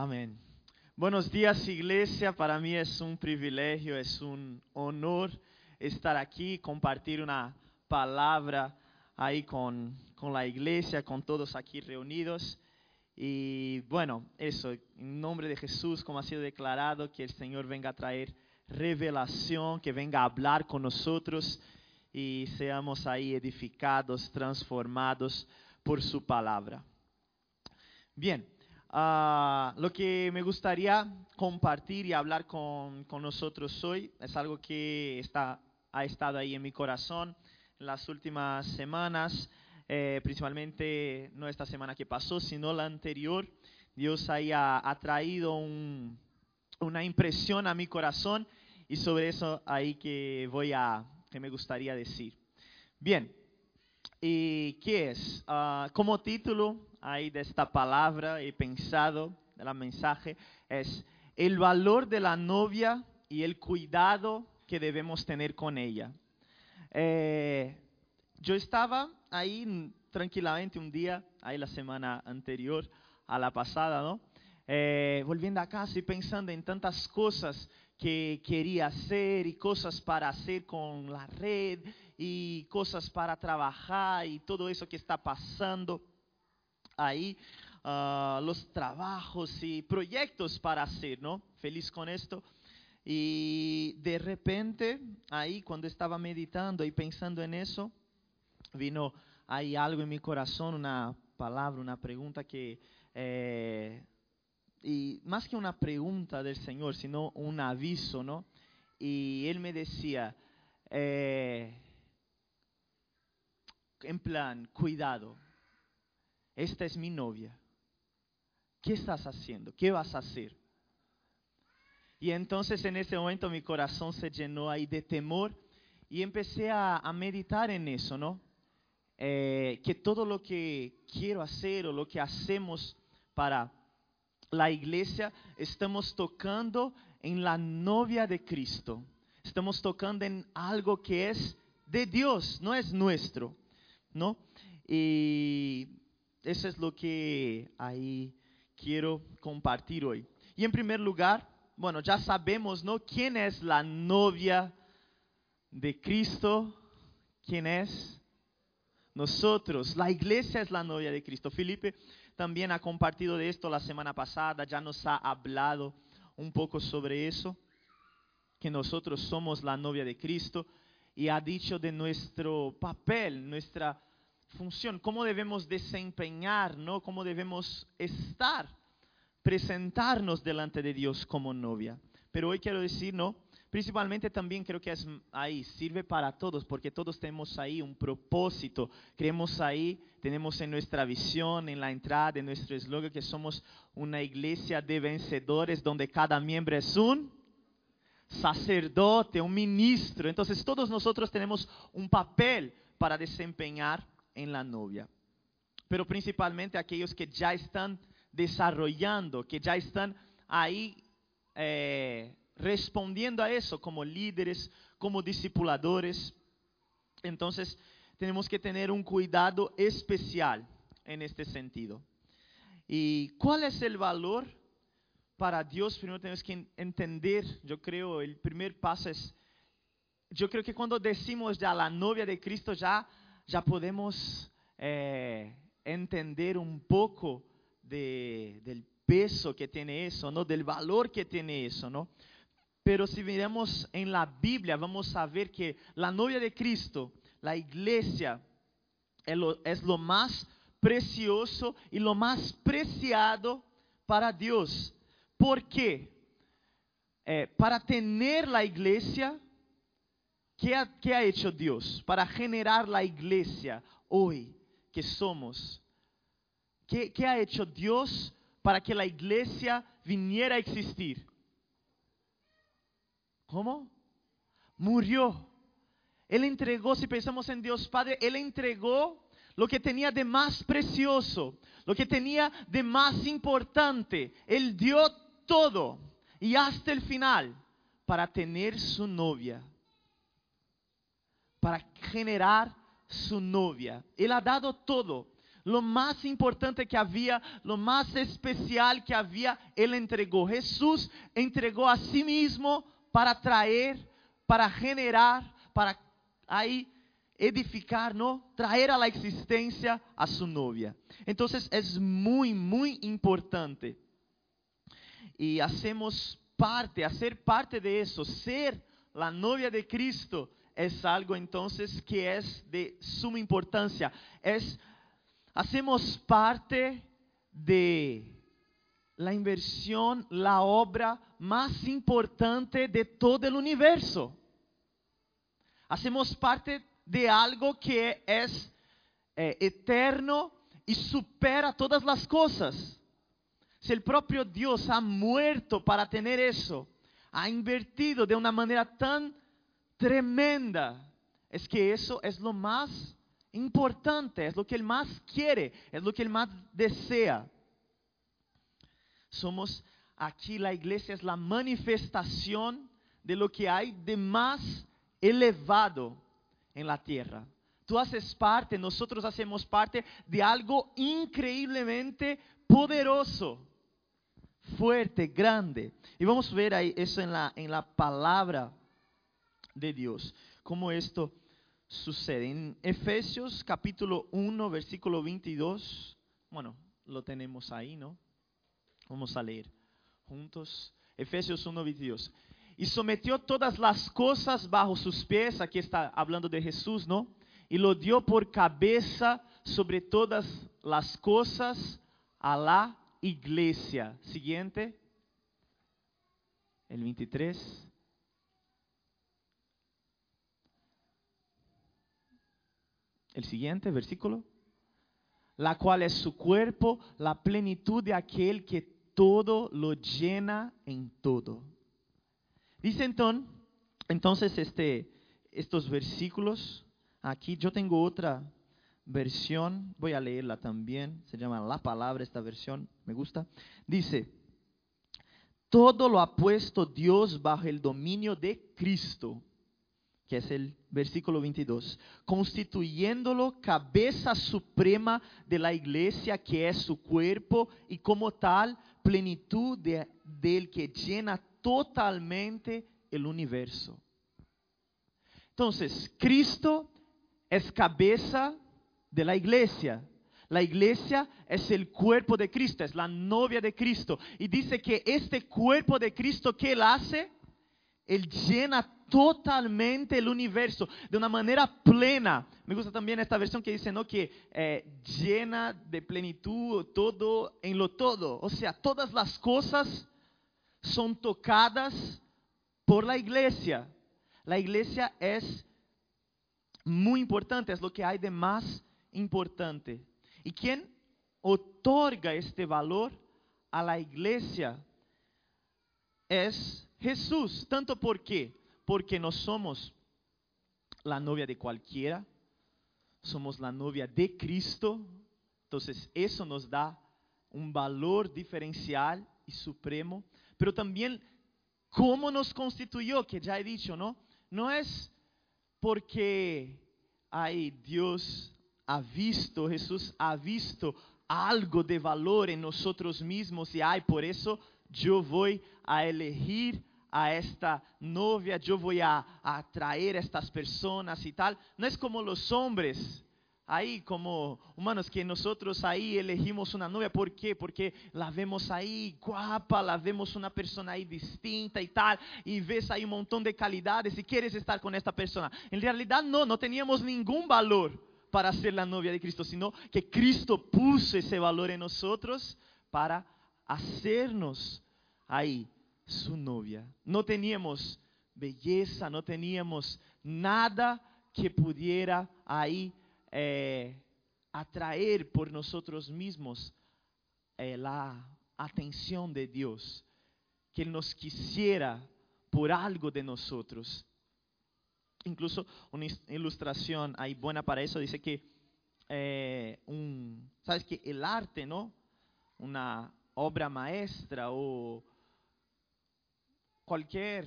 Amén. Buenos días iglesia, para mí es un privilegio, es un honor estar aquí, compartir una palabra ahí con, con la iglesia, con todos aquí reunidos. Y bueno, eso, en nombre de Jesús, como ha sido declarado, que el Señor venga a traer revelación, que venga a hablar con nosotros y seamos ahí edificados, transformados por su palabra. Bien, ah, lo que me gustaría compartir y hablar con, con, nosotros hoy es algo que está, ha estado ahí en mi corazón en las últimas semanas, eh, principalmente no esta semana que pasó, sino la anterior. Dios ahí ha, ha traído un, una impresión a mi corazón y sobre eso ahí que voy a, que me gustaría decir. Bien, ¿y qué es? Uh, como título ahí de esta palabra he pensado, de la mensaje, es el valor de la novia y el cuidado que debemos tener con ella. Eh, yo estaba ahí tranquilamente un día, ahí la semana anterior a la pasada, ¿no? Eh, volviendo a casa y pensando en tantas cosas que quería hacer y cosas para hacer con la red y cosas para trabajar y todo eso que está pasando ahí, uh, los trabajos y proyectos para hacer, ¿no? Feliz con esto. Y de repente, ahí cuando estaba meditando y pensando en eso, vino ahí algo en mi corazón, una palabra, una pregunta que eh, y más que una pregunta del Señor, sino un aviso, ¿no? Y Él me decía, eh, en plan, cuidado, esta es mi novia. ¿Qué estás haciendo? ¿Qué vas a hacer? Y entonces en ese momento mi corazón se llenó ahí de temor y empecé a, meditar en eso, ¿no? Eh, que todo lo que quiero hacer o lo que hacemos para la iglesia, estamos tocando en la novia de Cristo. Estamos tocando en algo que es de Dios, no es nuestro, ¿no? Y eso es lo que ahí quiero compartir hoy. Y en primer lugar, bueno, ya sabemos, ¿no? ¿Quién es la novia de Cristo? ¿Quién es? Nosotros. La iglesia es la novia de Cristo. Felipe también ha compartido de esto la semana pasada, ya nos ha hablado un poco sobre eso, que nosotros somos la novia de Cristo y ha dicho de nuestro papel, nuestra función, cómo debemos desempeñar, ¿no? Cómo debemos estar, presentarnos delante de Dios como novia. Pero hoy quiero decir, ¿no? Principalmente también creo que es ahí, sirve para todos, porque todos tenemos ahí un propósito. Creemos ahí, tenemos en nuestra visión, en la entrada, en nuestro eslogan, que somos una iglesia de vencedores donde cada miembro es un sacerdote, un ministro. Entonces todos nosotros tenemos un papel para desempeñar en la novia. Pero principalmente aquellos que ya están desarrollando, que ya están ahí. Eh, respondiendo a eso como líderes, como discipuladores. Entonces, tenemos que tener un cuidado especial en este sentido. ¿Y cuál es el valor para Dios? Primero tenemos que entender, yo creo, el primer paso es, yo creo que cuando decimos ya la novia de Cristo, ya, ya podemos eh, entender un poco de, del peso que tiene eso, ¿no? Del valor que tiene eso, ¿no? Pero si miramos en la Biblia, vamos a ver que la novia de Cristo, la iglesia, es lo más precioso y lo más preciado para Dios. ¿Por qué? Eh, para tener la iglesia, ¿qué ha, ¿qué ha hecho Dios? Para generar la iglesia hoy que somos. ¿Qué, ¿Qué ha hecho Dios para que la iglesia viniera a existir? ¿Cómo? Murió. Él entregó, si pensamos en Dios Padre, Él entregó lo que tenía de más precioso, lo que tenía de más importante. Él dio todo y hasta el final para tener su novia, para generar su novia. Él ha dado todo. lo más importante que había, lo más especial que había, Él entregó. Jesús entregó a sí mismo para traer, para generar, para ahí edificar, ¿no? Traer a la existencia a su novia. Entonces es muy, muy importante. Y hacemos parte, hacer parte de eso, ser la novia de Cristo es algo entonces que es de suma importancia. Es, hacemos parte de la inversión, la obra más importante de todo el universo. Hacemos parte de algo que es eh, eterno y supera todas las cosas. Si el propio Dios ha muerto para tener eso, ha invertido de una manera tan tremenda, es que eso es lo más importante, es lo que Él más quiere, es lo que Él más desea. Somos aquí, la iglesia es la manifestación de lo que hay de más elevado en la tierra. Tú haces parte, nosotros hacemos parte de algo increíblemente poderoso, fuerte, grande. Y vamos a ver ahí eso en la, en la palabra de Dios, cómo esto sucede. En Efesios capítulo 1, versículo 22, bueno, lo tenemos ahí, ¿no? Vamos a leer juntos. Efesios 1, 22 y sometió todas las cosas bajo sus pies, aquí está hablando de Jesús, ¿no? Y lo dio por cabeza sobre todas las cosas a la iglesia. Siguiente. El 23. El siguiente versículo. La cual es su cuerpo, la plenitud de aquel que todo lo llena en todo. Dice entonces este, estos versículos, aquí yo tengo otra versión, voy a leerla también, se llama La Palabra esta versión, me gusta. Dice, todo lo ha puesto Dios bajo el dominio de Cristo, que es el versículo 22, constituyéndolo cabeza suprema de la iglesia, que es su cuerpo, y como tal, plenitud de, del que llena totalmente el universo. Entonces, Cristo es cabeza de la iglesia. La iglesia es el cuerpo de Cristo, es la novia de Cristo. Y dice que este cuerpo de Cristo, ¿qué él hace? Él llena totalmente el universo de una manera plena. Me gusta también esta versión que dice, ¿no? Que eh, llena de plenitud todo en lo todo. O sea, todas las cosas son tocadas por la iglesia. La iglesia es muy importante, es lo que hay de más importante. ¿Y quién otorga este valor a la iglesia? Es Jesús. ¿Tanto por qué? Porque no somos la novia de cualquiera, somos la novia de Cristo. Entonces eso nos da un valor diferencial y supremo pero también cómo nos constituyó, que ya he dicho, ¿no? No es porque, ay, Dios ha visto, Jesús ha visto algo de valor en nosotros mismos y, ay, por eso yo voy a elegir a esta novia, yo voy a, atraer a estas personas y tal. No es como los hombres ahí como humanos que nosotros ahí elegimos una novia. ¿Por qué? Porque la vemos ahí guapa, la vemos una persona ahí distinta y tal, y ves ahí un montón de calidades y quieres estar con esta persona. En realidad no, no teníamos ningún valor para ser la novia de Cristo, sino que Cristo puso ese valor en nosotros para hacernos ahí su novia. No teníamos belleza, no teníamos nada que pudiera ahí eh, atraer por nosotros mismos eh, la atención de Dios, que Él nos quisiera por algo de nosotros. Incluso una ilustración ahí buena para eso dice que eh, un, sabes que el arte, ¿no? Una obra maestra o cualquier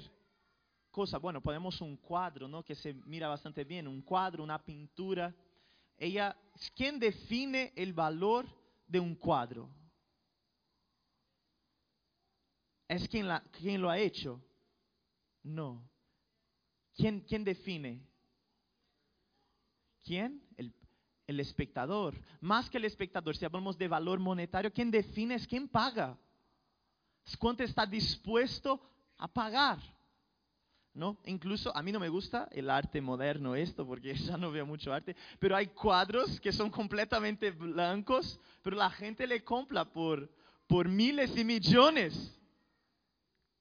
cosa, bueno, ponemos un cuadro, ¿no? Que se mira bastante bien, un cuadro, una pintura ella, ¿quién define el valor de un cuadro? ¿Es quien, la, lo ha hecho? No. ¿Quién, quién define? ¿Quién? El, el espectador. Más que el espectador, si hablamos de valor monetario, ¿quién define es quién paga? Cuánto está dispuesto a pagar. ¿No? Incluso a mí no me gusta el arte moderno esto, porque ya no veo mucho arte, pero hay cuadros que son completamente blancos, pero la gente le compra por, por miles y millones.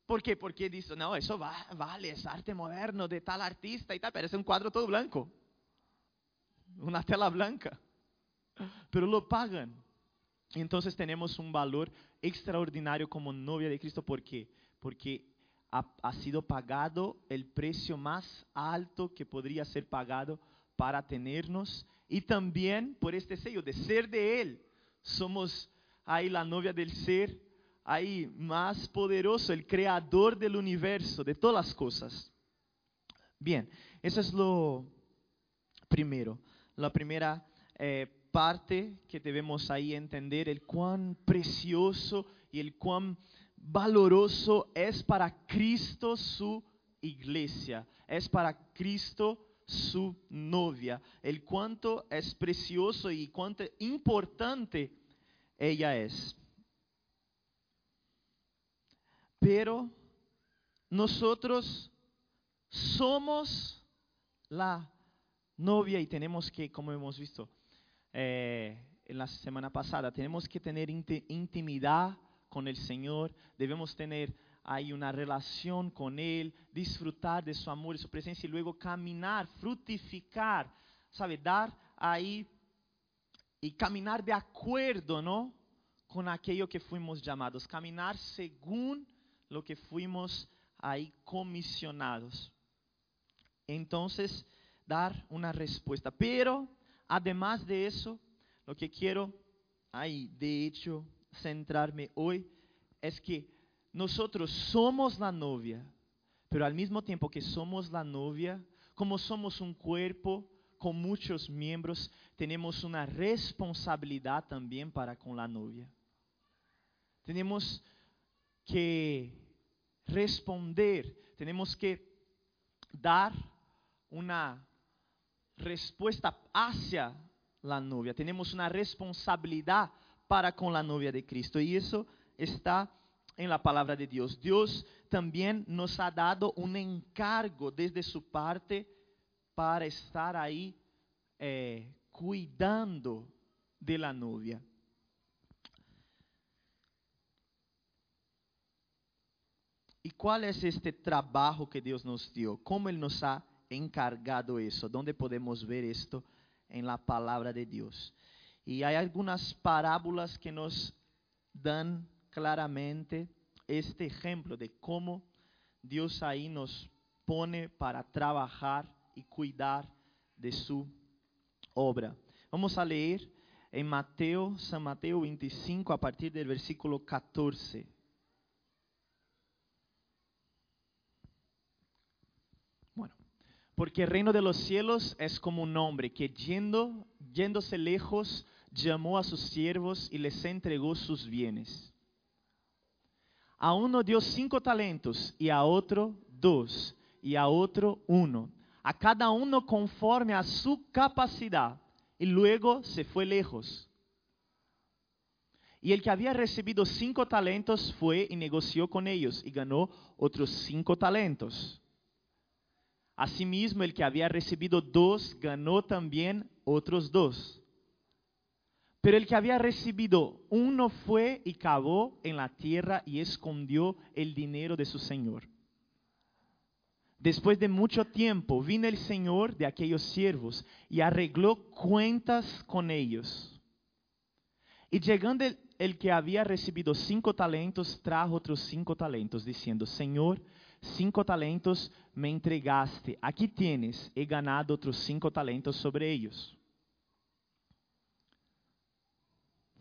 ¿Por qué? Porque dice, no, eso va, vale, es arte moderno de tal artista y tal, pero es un cuadro todo blanco, una tela blanca, pero lo pagan. Entonces tenemos un valor extraordinario como novia de Cristo, ¿por qué? Porque ha, sido pagado el precio más alto que podría ser pagado para tenernos y también por este sello de ser de Él. Somos ahí la novia del ser, ahí más poderoso, el creador del universo, de todas las cosas. Bien, eso es lo primero, la primera eh, parte que debemos ahí entender, el cuán precioso y el cuán valoroso es para Cristo su iglesia, es para Cristo su novia, el cuánto es precioso y cuánto importante ella es. Pero nosotros somos la novia y tenemos que, como hemos visto eh, en la semana pasada, tenemos que tener intimidad con el Señor, debemos tener ahí una relación con Él, disfrutar de su amor y su presencia y luego caminar, fructificar, ¿sabe? Dar ahí y caminar de acuerdo, ¿no? Con aquello que fuimos llamados, caminar según lo que fuimos ahí comisionados. Entonces, dar una respuesta. Pero, además de eso, lo que quiero ahí, de hecho, centrarme hoy es que nosotros somos la novia, pero al mismo tiempo que somos la novia, como somos un cuerpo con muchos miembros, tenemos una responsabilidad también para con la novia. Tenemos que responder, tenemos que dar una respuesta hacia la novia. Tenemos una responsabilidad para con la novia de Cristo y eso está en la palabra de Dios. Dios también nos ha dado un encargo desde su parte para estar ahí eh, cuidando de la novia. ¿Y cuál es este trabajo que Dios nos dio? ¿Cómo Él nos ha encargado eso? ¿Dónde podemos ver esto en la palabra de Dios? Y hay algunas parábolas que nos dan claramente este ejemplo de cómo Dios ahí nos pone para trabajar y cuidar de su obra. Vamos a leer en Mateo, San Mateo 25, a partir del versículo 14. Porque el reino de los cielos es como un hombre que yendo, yéndose lejos, llamó a sus siervos y les entregó sus bienes. A uno dio cinco talentos y a otro dos y a otro uno. A cada uno conforme a su capacidad. Y luego se fue lejos. Y el que había recibido cinco talentos fue y negoció con ellos y ganó otros cinco talentos. Asimismo, el que había recibido dos ganó también otros dos. Pero el que había recibido uno fue y cavó en la tierra y escondió el dinero de su señor. Después de mucho tiempo vino el señor de aquellos siervos y arregló cuentas con ellos. Y llegando el, el que había recibido cinco talentos, trajo otros cinco talentos, diciendo, Señor, cinco talentos me entregaste, aquí tienes, he ganado otros cinco talentos sobre ellos.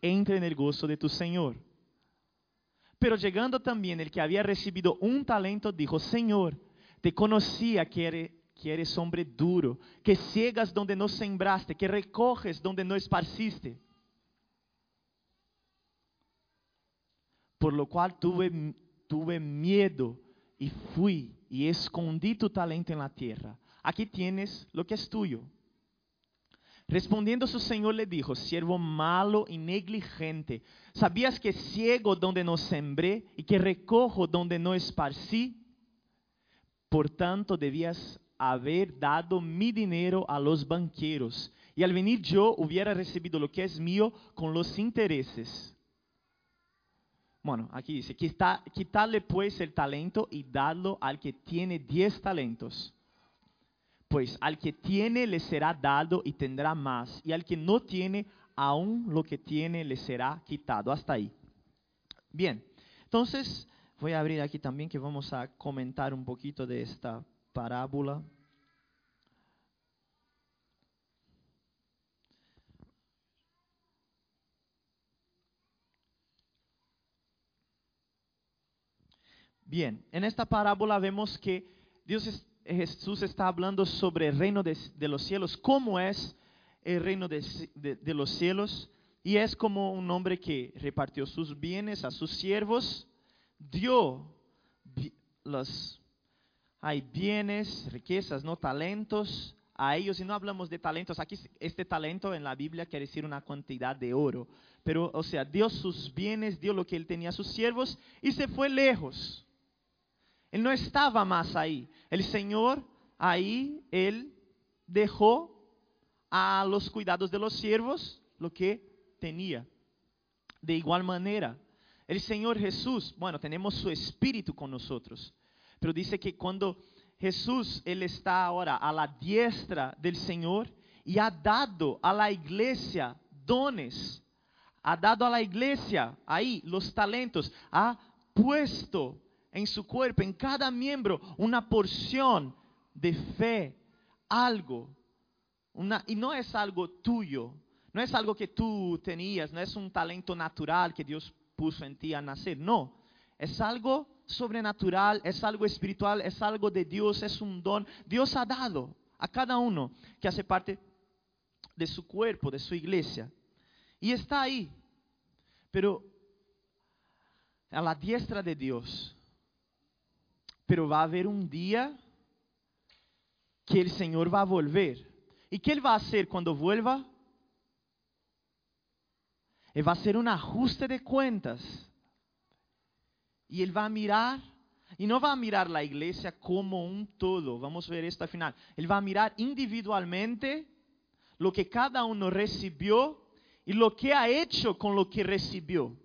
entra en el gozo de tu Señor. Pero llegando también el que había recibido un talento, dijo, Señor, te conocía que eres, que eres hombre duro, que ciegas donde no sembraste, que recoges donde no esparciste. Por lo cual tuve, tuve miedo y fui y escondí tu talento en la tierra. Aquí tienes lo que es tuyo. Respondiendo su señor le dijo, siervo malo y negligente, ¿sabías que ciego donde no sembré y que recojo donde no esparcí? Por tanto, debías haber dado mi dinero a los banqueros, y al venir yo hubiera recibido lo que es mío con los intereses. Bueno, aquí dice, quitarle pues el talento y darlo al que tiene diez talentos. Pues al que tiene le será dado y tendrá más, y al que no tiene, aún lo que tiene le será quitado. Hasta ahí. Bien, entonces voy a abrir aquí también que vamos a comentar un poquito de esta parábola. Bien, en esta parábola vemos que Dios Jesús está hablando sobre el reino de, los cielos, cómo es el reino de, de, los cielos, y es como un hombre que repartió sus bienes a sus siervos, dio los, hay bienes, riquezas, no talentos a ellos, y no hablamos de talentos, aquí este talento en la Biblia quiere decir una cantidad de oro, pero o sea, dio sus bienes, dio lo que él tenía a sus siervos y se fue lejos. Él no estaba más ahí. El Señor ahí, Él dejó a los cuidados de los siervos lo que tenía. De igual manera, el Señor Jesús, bueno, tenemos su espíritu con nosotros, pero dice que cuando Jesús, Él está ahora a la diestra del Señor y ha dado a la iglesia dones, ha dado a la iglesia ahí los talentos, ha puesto en su cuerpo, en cada miembro, una porción de fe, algo. Una, y no es algo tuyo, no es algo que tú tenías, no es un talento natural que Dios puso en ti a nacer, no. Es algo sobrenatural, es algo espiritual, es algo de Dios, es un don. Dios ha dado a cada uno que hace parte de su cuerpo, de su iglesia. Y está ahí. Pero a la diestra de Dios pero va a haber un día que el Señor va a volver. ¿Y qué Él va a hacer cuando vuelva? Él va a hacer un ajuste de cuentas. Y Él va a mirar, y no va a mirar la iglesia como un todo. Vamos a ver esto al final. Él va a mirar individualmente lo que cada uno recibió y lo que ha hecho con lo que recibió.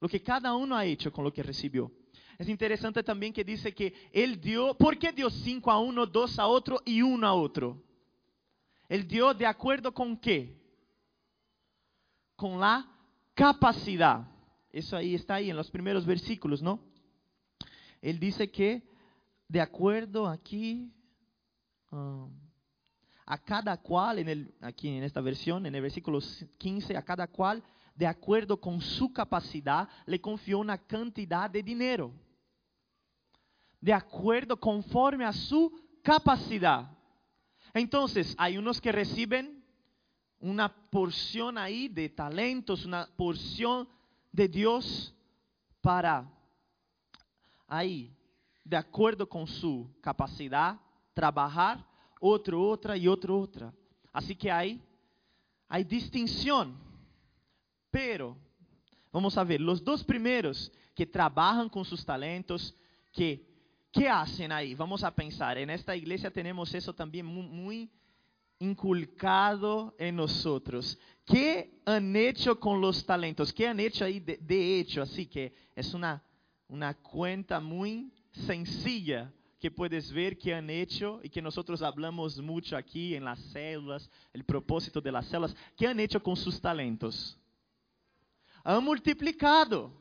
Lo que cada uno ha hecho con lo que recibió. Es interesante también que dice que Él dio, ¿por qué dio cinco a uno, dos a otro y uno a otro? Él dio de acuerdo con qué? Con la capacidad. Eso ahí está ahí en los primeros versículos, ¿no? Él dice que de acuerdo aquí, um, a cada cual, en el, aquí en esta versión, en el versículo 15, a cada cual, de acuerdo con su capacidad, le confió una cantidad de dinero de acuerdo conforme a su capacidad. Entonces, hay unos que reciben una porción ahí de talentos, una porción de Dios para ahí, de acuerdo con su capacidad, trabajar, otro, otra y otro, otra. Así que hay, hay distinción. Pero, vamos a ver, los dos primeros que trabajan con sus talentos, que ¿Qué hacen ahí? Vamos a pensar. En esta iglesia tenemos eso también muy, inculcado en nosotros. ¿Qué han hecho con los talentos? ¿Qué han hecho ahí de, hecho? Así que es una, una cuenta muy sencilla que puedes ver que han hecho y que nosotros hablamos mucho aquí en las células, el propósito de las células, ¿qué han hecho con sus talentos? Han multiplicado.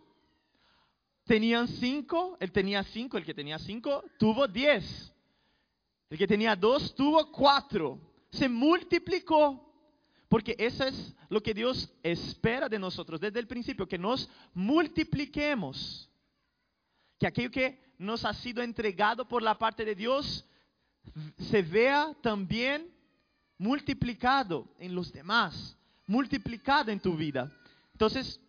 Tenían cinco, él tenía cinco, el que tenía cinco tuvo diez. El que tenía dos tuvo cuatro. Se multiplicó. Porque eso es lo que Dios espera de nosotros desde el principio, que nos multipliquemos. Que aquello que nos ha sido entregado por la parte de Dios se vea también multiplicado en los demás, multiplicado en tu vida. Entonces,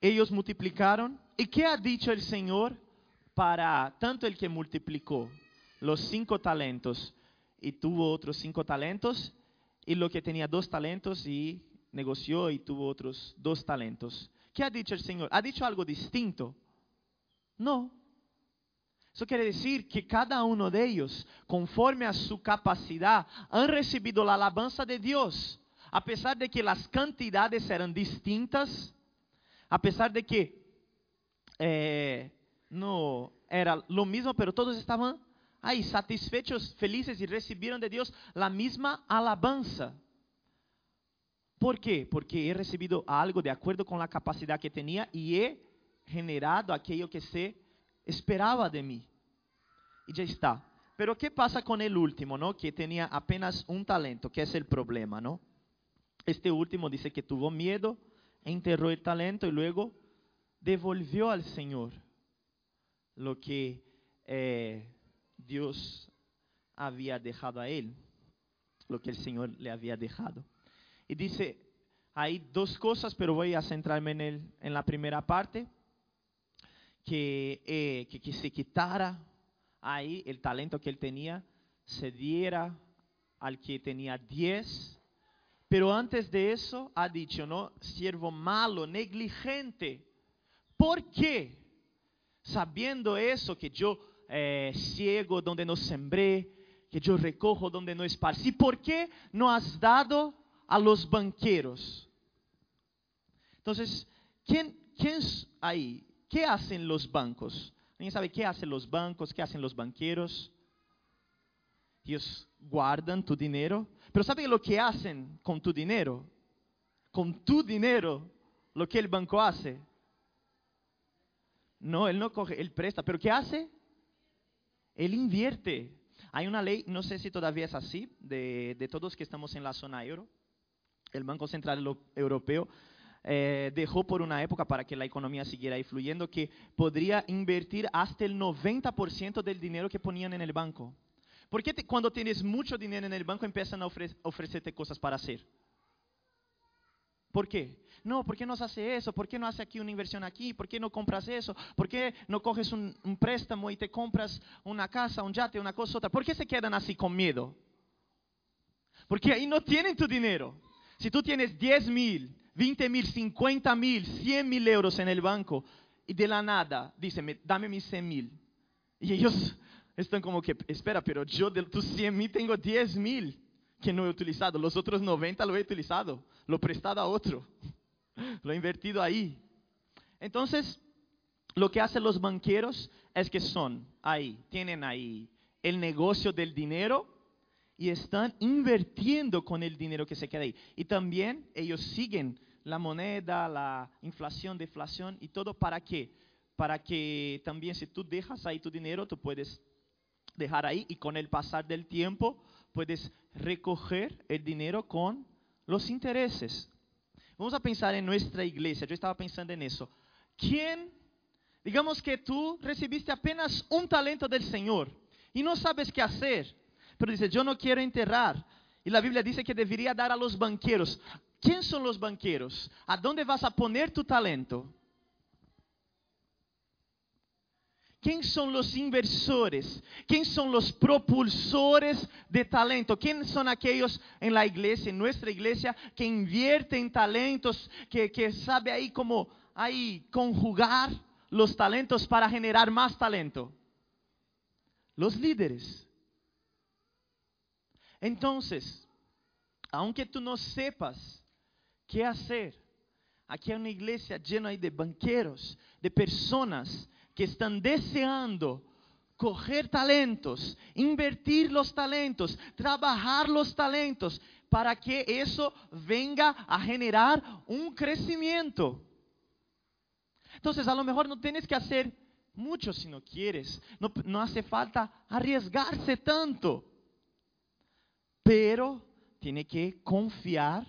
ellos multiplicaron. ¿Y qué ha dicho el Señor para tanto el que multiplicó los cinco talentos y tuvo otros cinco talentos y lo que tenía dos talentos y negoció y tuvo otros dos talentos? ¿Qué ha dicho el Señor? ¿Ha dicho algo distinto? No. Eso quiere decir que cada uno de ellos, conforme a su capacidad, han recibido la alabanza de Dios. A pesar de que las cantidades eran distintas, a pesar de que eh, no era lo mismo, pero todos estaban ahí satisfechos, felices y recibieron de Dios la misma alabanza. ¿Por qué? Porque he recibido algo de acuerdo con la capacidad que tenía y he generado aquello que se esperaba de mí. Y ya está. Pero ¿qué pasa con el último, no? Que tenía apenas un talento, que es el problema, ¿no? Este último dice que tuvo miedo, enterró el talento y luego devolvió al Señor lo que eh, Dios había dejado a él, lo que el Señor le había dejado. Y dice, hay dos cosas, pero voy a centrarme en, el, en la primera parte, que, eh, que, que se quitara ahí el talento que él tenía, se diera al que tenía diez pero antes de eso ha dicho, ¿no? Siervo malo, negligente. ¿Por qué? Sabiendo eso, que yo eh, ciego donde no sembré, que yo recojo donde no esparcí, ¿por qué no has dado a los banqueros? Entonces, ¿quién, quién ahí? ¿Qué hacen los bancos? ¿Alguien sabe qué hacen los bancos? ¿Qué hacen los banqueros? Ellos guardan tu dinero pero ¿saben lo que hacen con tu dinero? Con tu dinero, lo que el banco hace. No, él no coge, él presta. ¿Pero qué hace? Él invierte. Hay una ley, no sé si todavía es así, de, de todos que estamos en la zona euro. El Banco Central Europeo eh, dejó por una época para que la economía siguiera ahí fluyendo que podría invertir hasta el 90% del dinero que ponían en el banco. ¿Por qué cuando tienes mucho dinero en el banco empiezan a ofrecerte cosas para hacer? ¿Por qué? No, ¿por qué no hace eso? ¿Por qué no hace aquí una inversión aquí? ¿Por qué no compras eso? ¿Por qué no coges un, un préstamo y te compras una casa, un yate, una cosa otra? ¿Por qué se quedan así con miedo? Porque ahí no tienen tu dinero. Si tú tienes 10 mil, 20 mil, 50 mil, 100 mil euros en el banco y de la nada dicen, dame mis 100 mil. Y ellos están como que, espera, pero yo de tus 100 mil tengo 10 mil que no he utilizado, los otros 90 lo he utilizado, lo he prestado a otro, lo he invertido ahí. Entonces, lo que hacen los banqueros es que son ahí, tienen ahí el negocio del dinero y están invirtiendo con el dinero que se queda ahí. Y también ellos siguen la moneda, la inflación, deflación y todo para qué? Para que también si tú dejas ahí tu dinero, tú puedes dejar ahí y con el pasar del tiempo puedes recoger el dinero con los intereses. Vamos a pensar en nuestra iglesia. Yo estaba pensando en eso. ¿Quién, digamos que tú recibiste apenas un talento del Señor y no sabes qué hacer, pero dices, yo no quiero enterrar. Y la Biblia dice que debería dar a los banqueros. ¿Quién son los banqueros? ¿A dónde vas a poner tu talento? ¿Quién son los inversores? ¿Quién son los propulsores de talento? ¿Quién son aquellos en la iglesia, en nuestra iglesia, que invierten talentos, que, que sabe ahí cómo ahí conjugar los talentos para generar más talento? Los líderes. Entonces, aunque tú no sepas qué hacer, aquí hay una iglesia llena de banqueros, de personas que están deseando coger talentos, invertir los talentos, trabajar los talentos, para que eso venga a generar un crecimiento. Entonces, a lo mejor no tienes que hacer mucho si no quieres, no, hace falta arriesgarse tanto, pero tiene que confiar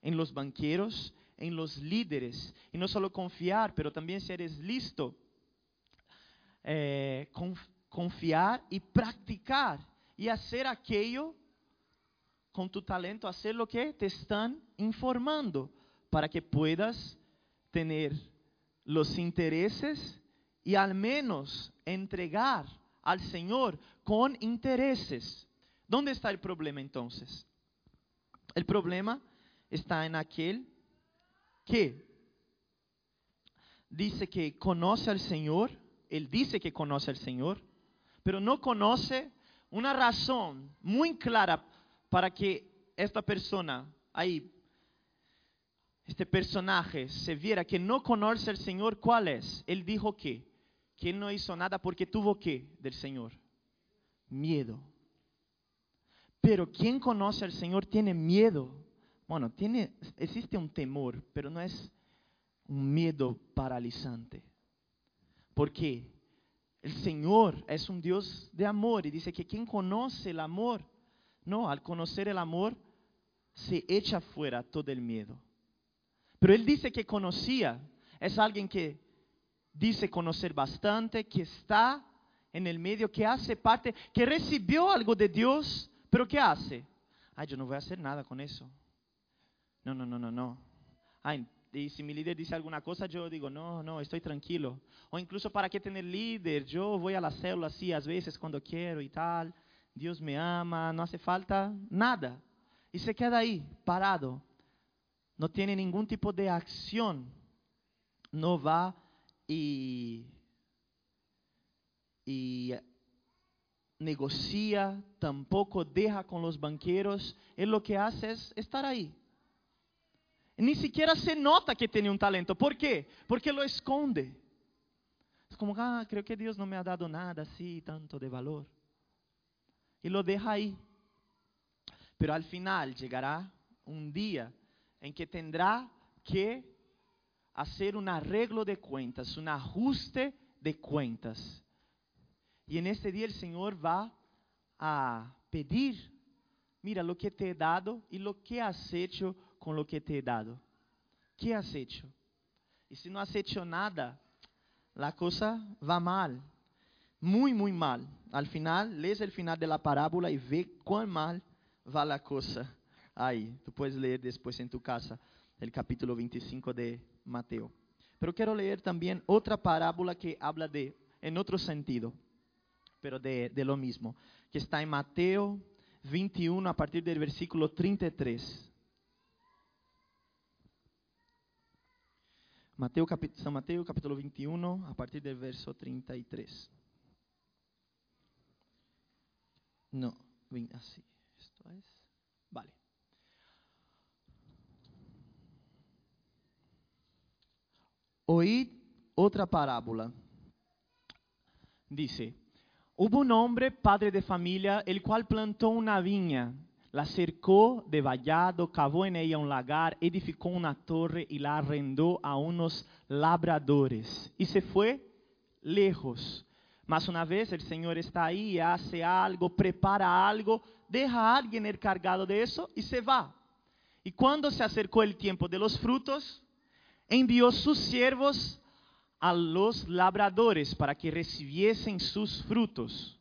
en los banqueros, en los líderes, y no solo confiar, pero también si eres listo, eh, confiar y practicar y hacer aquello con tu talento, hacer lo que te están informando para que puedas tener los intereses y al menos entregar al Señor con intereses. ¿Dónde está el problema entonces? El problema está en aquel que dice que conoce al Señor, él dice que conoce al Señor, pero no conoce una razón muy clara para que esta persona ahí, este personaje, se viera que no conoce al Señor, ¿cuál es? Él dijo que, que no hizo nada porque tuvo que del Señor, miedo. Pero quien conoce al Señor tiene miedo. Bueno, tiene, existe un temor, pero no es un miedo paralizante. Porque el Señor es un Dios de amor y dice que quien conoce el amor, no, al conocer el amor, se echa fuera todo el miedo. Pero Él dice que conocía, es alguien que dice conocer bastante, que está en el medio, que hace parte, que recibió algo de Dios, pero ¿qué hace? Ay, yo no voy a hacer nada con eso. No, no, no, no, no. Ay, y si mi líder dice alguna cosa, yo digo, no, no, estoy tranquilo. O incluso, ¿para qué tener líder? Yo voy a la célula así a veces cuando quiero y tal. Dios me ama, no hace falta nada. Y se queda ahí, parado. No tiene ningún tipo de acción. No va y, y negocia, tampoco deja con los banqueros. Él lo que hace es estar ahí. Ni siquiera se nota que tiene un talento. ¿Por qué? Porque lo esconde. Es como, ah, creo que Dios no me ha dado nada así, tanto de valor. Y lo deja ahí. Pero al final llegará un día en que tendrá que hacer un arreglo de cuentas, un ajuste de cuentas. Y en este día el Señor va a pedir, mira lo que te he dado y lo que has hecho con lo que te he dado. ¿Qué has hecho? Y si no has hecho nada, la cosa va mal, muy, muy mal. Al final, lees el final de la parábola y ve cuán mal va la cosa ahí. Tú puedes leer después en tu casa el capítulo 25 de Mateo. Pero quiero leer también otra parábola que habla de, en otro sentido pero de, de lo mismo, que está en Mateo 21 a partir del versículo 33. Mateo, San Mateo capítulo 21 a partir del verso 33. No, así, esto es, vale. Oíd otra parábola. Dice, Hubo un hombre, padre de familia, el cual plantó una viña, la cercó de vallado, cavó en ella un lagar, edificó una torre y la arrendó a unos labradores. Y se fue lejos. Mas una vez el Señor está ahí, hace algo, prepara algo, deja a alguien encargado de eso y se va. Y cuando se acercó el tiempo de los frutos, envió sus siervos a los labradores para que recibiesen sus frutos.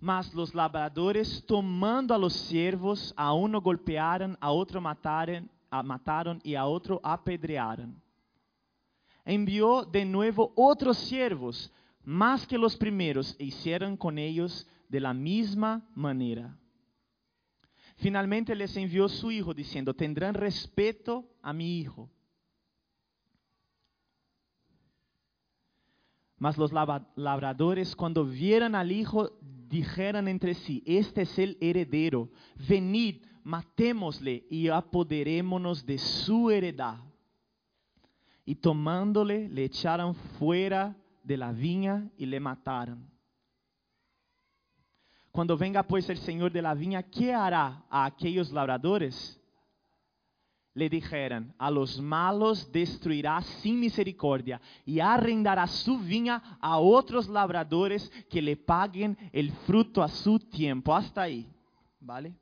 Mas los labradores, tomando a los siervos, a uno golpearon, a otro mataron, a mataron y a otro apedrearon. Envió de nuevo otros siervos, más que los primeros, e hicieron con ellos de la misma manera. Finalmente les envió su hijo, diciendo, tendrán respeto a mi hijo. Mas los labradores cuando vieran al hijo dijeron entre sí, este es el heredero, venid, matémosle y apoderémonos de su heredad. Y tomándole le echaron fuera de la viña y le mataron. Cuando venga pues el Señor de la viña, ¿qué hará a aquellos labradores? Le dijeron, a los malos destruirá sin misericordia y arrendará su viña a otros labradores que le paguen el fruto a su tiempo. Hasta ahí, ¿vale?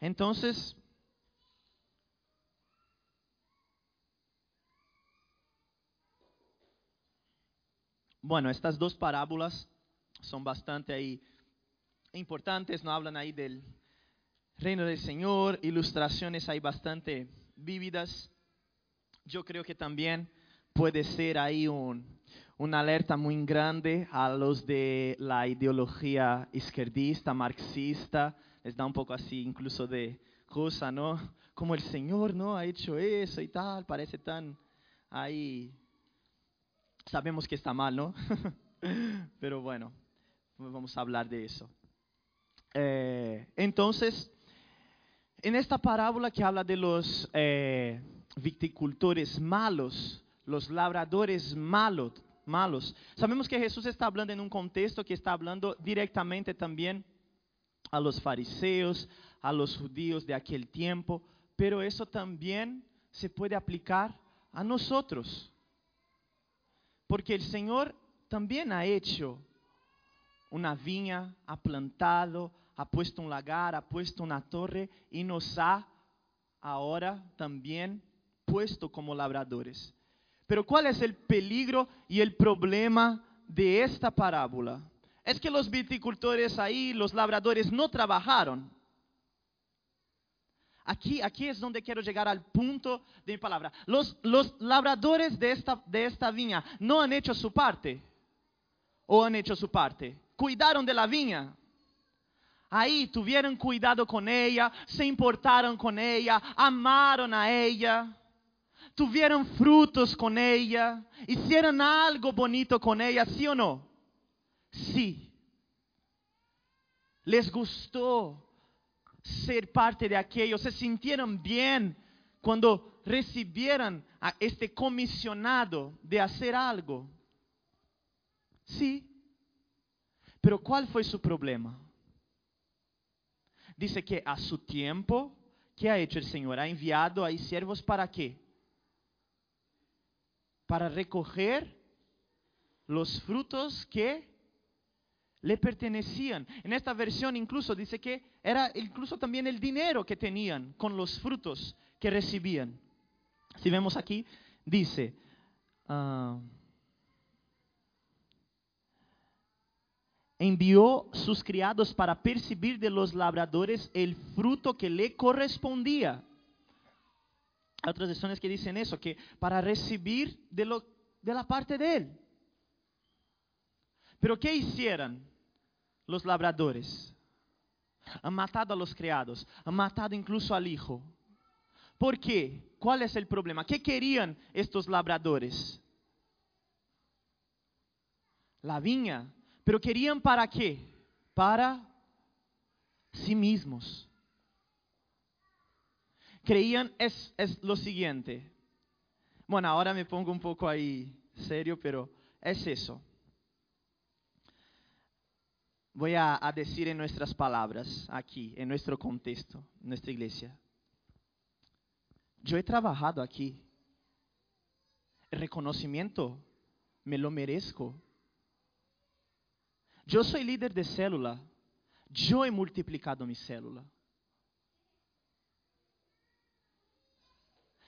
Entonces, bueno, estas dos parábolas son bastante ahí importantes, no hablan ahí del reino del Señor, ilustraciones hay bastante vívidas. Yo creo que también puede ser ahí un, una alerta muy grande a los de la ideología izquierdista, marxista, les da un poco así incluso de cosa, ¿no? Como el Señor, ¿no? Ha hecho eso y tal, parece tan ahí sabemos que está mal, ¿no? Pero bueno, vamos a hablar de eso. Eh, entonces, en esta parábola que habla de los eh, viticultores malos, los labradores malos, malos, sabemos que Jesús está hablando en un contexto que está hablando directamente también a los fariseos, a los judíos de aquel tiempo, pero eso también se puede aplicar a nosotros. Porque el Señor también ha hecho una viña, ha plantado, ha puesto un lagar, ha puesto una torre y nos ha ahora también puesto como labradores. Pero ¿cuál es el peligro y el problema de esta parábola? Es que los viticultores ahí, los labradores no trabajaron. Aquí, aquí es donde quiero llegar al punto de mi palabra. Los, los labradores de esta, de esta viña no han hecho su parte. ¿O han hecho su parte? Cuidaron de la viña. Ahí tuvieron cuidado con ella, se importaron con ella, amaron a ella, tuvieron frutos con ella, hicieron algo bonito con ella, ¿sí o no? Sí. Les gustó ser parte de aquello, se sintieron bien cuando recibieran a este comisionado de hacer algo. Sí, pero ¿cuál fue su problema? Dice que a su tiempo, ¿qué ha hecho el Señor? Ha enviado a siervos para qué? Para recoger los frutos que le pertenecían. En esta versión incluso dice que era incluso también el dinero que tenían con los frutos que recibían. Si vemos aquí, dice, ah, envió sus criados para percibir de los labradores el fruto que le correspondía. Hay otras versiones que dicen eso, que para recibir de, de la parte de él. Pero ¿qué hicieron? los labradores, han matado a los criados, han matado incluso al hijo. ¿Por qué? ¿Cuál es el problema? ¿Qué querían estos labradores? La viña. ¿Pero querían para qué? Para sí mismos. Creían es, lo siguiente. Bueno, ahora me pongo un poco ahí serio, pero es eso voy a, a, decir en nuestras palabras, aquí, en nuestro contexto, en nuestra iglesia. Yo he trabajado aquí. El reconocimiento me lo merezco. Yo soy líder de célula. Yo he multiplicado mi célula.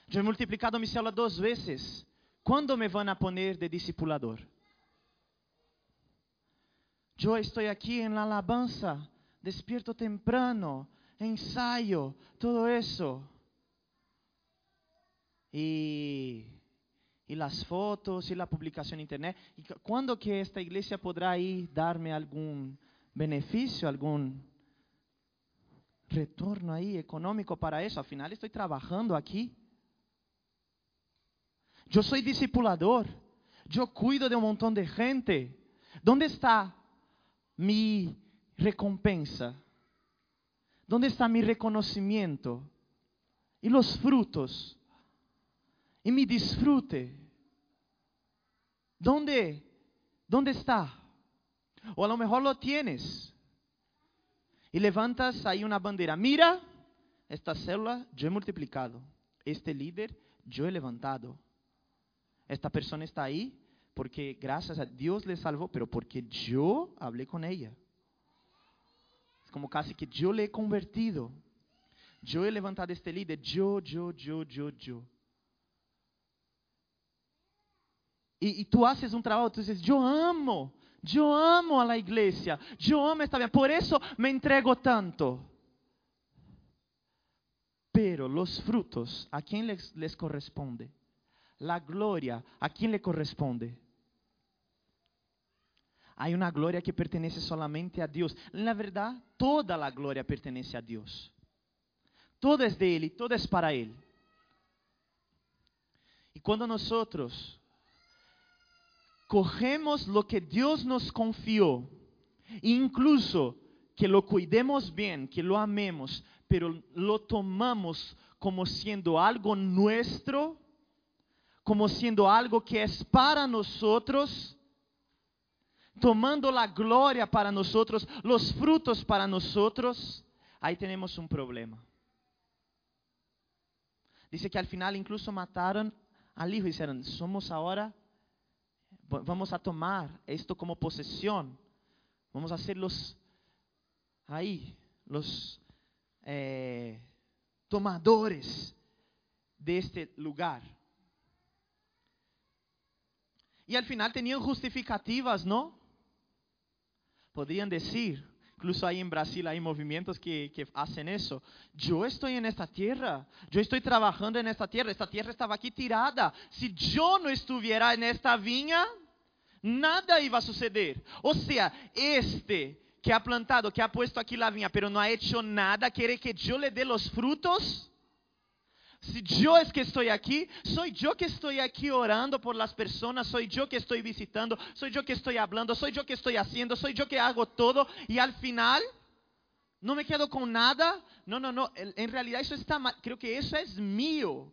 Yo he multiplicado mi célula dos veces. ¿Cuándo me van a poner de discipulador? Yo estoy aquí en la alabanza, despierto temprano, ensayo, todo eso. Y, y, las fotos y la publicación en internet. ¿Y cuándo que esta iglesia podrá ahí darme algún beneficio, algún retorno ahí económico para eso? Al final estoy trabajando aquí. Yo soy discipulador. Yo cuido de un montón de gente. ¿Dónde está mi recompensa? ¿Dónde está mi reconocimiento? Y los frutos. Y mi disfrute ¿Dónde? ¿Dónde está? O a lo mejor lo tienes. Y levantas ahí una bandera. Mira, esta célula yo he multiplicado. Este líder yo he levantado. Esta persona está ahí porque gracias a Dios le salvó, pero porque yo hablé con ella. Es como casi que yo le he convertido. Yo he levantado este líder. Yo, yo, yo, yo, yo. Y, y tú haces un trabajo, tú dices, yo amo, yo amo a la iglesia, yo amo esta vida, por eso me entrego tanto. Pero los frutos, ¿a quién les, les corresponde? La gloria, ¿a quién le corresponde? Hay una gloria que pertenece solamente a Dios. La verdad, toda la gloria pertenece a Dios. Todo es de Él y todo es para Él. Y cuando nosotros cogemos lo que Dios nos confió, incluso que lo cuidemos bien, que lo amemos, pero lo tomamos como siendo algo nuestro, como siendo algo que es para nosotros, tomando la gloria para nosotros, los frutos para nosotros, ahí tenemos un problema. Dice que al final incluso mataron al hijo y dijeron, somos ahora vamos a tomar esto como posesión. Vamos a ser los ahí, los eh, tomadores de este lugar. Y al final tenían justificativas, ¿no? Podrían decir, incluso ahí en Brasil hay movimientos que, que, hacen eso. Yo estoy en esta tierra, yo estoy trabajando en esta tierra, esta tierra estaba aquí tirada. Si yo no estuviera en esta viña, nada iba a suceder. O sea, este que ha plantado, que ha puesto aquí la viña, pero no ha hecho nada, quiere que yo le dé los frutos. Si yo es que estoy aquí, soy yo que estoy aquí orando por las personas, soy yo que estoy visitando, soy yo que estoy hablando, soy yo que estoy haciendo, soy yo que hago todo y al final no me quedo con nada. No, no, no, en realidad eso está mal, creo que eso es mío.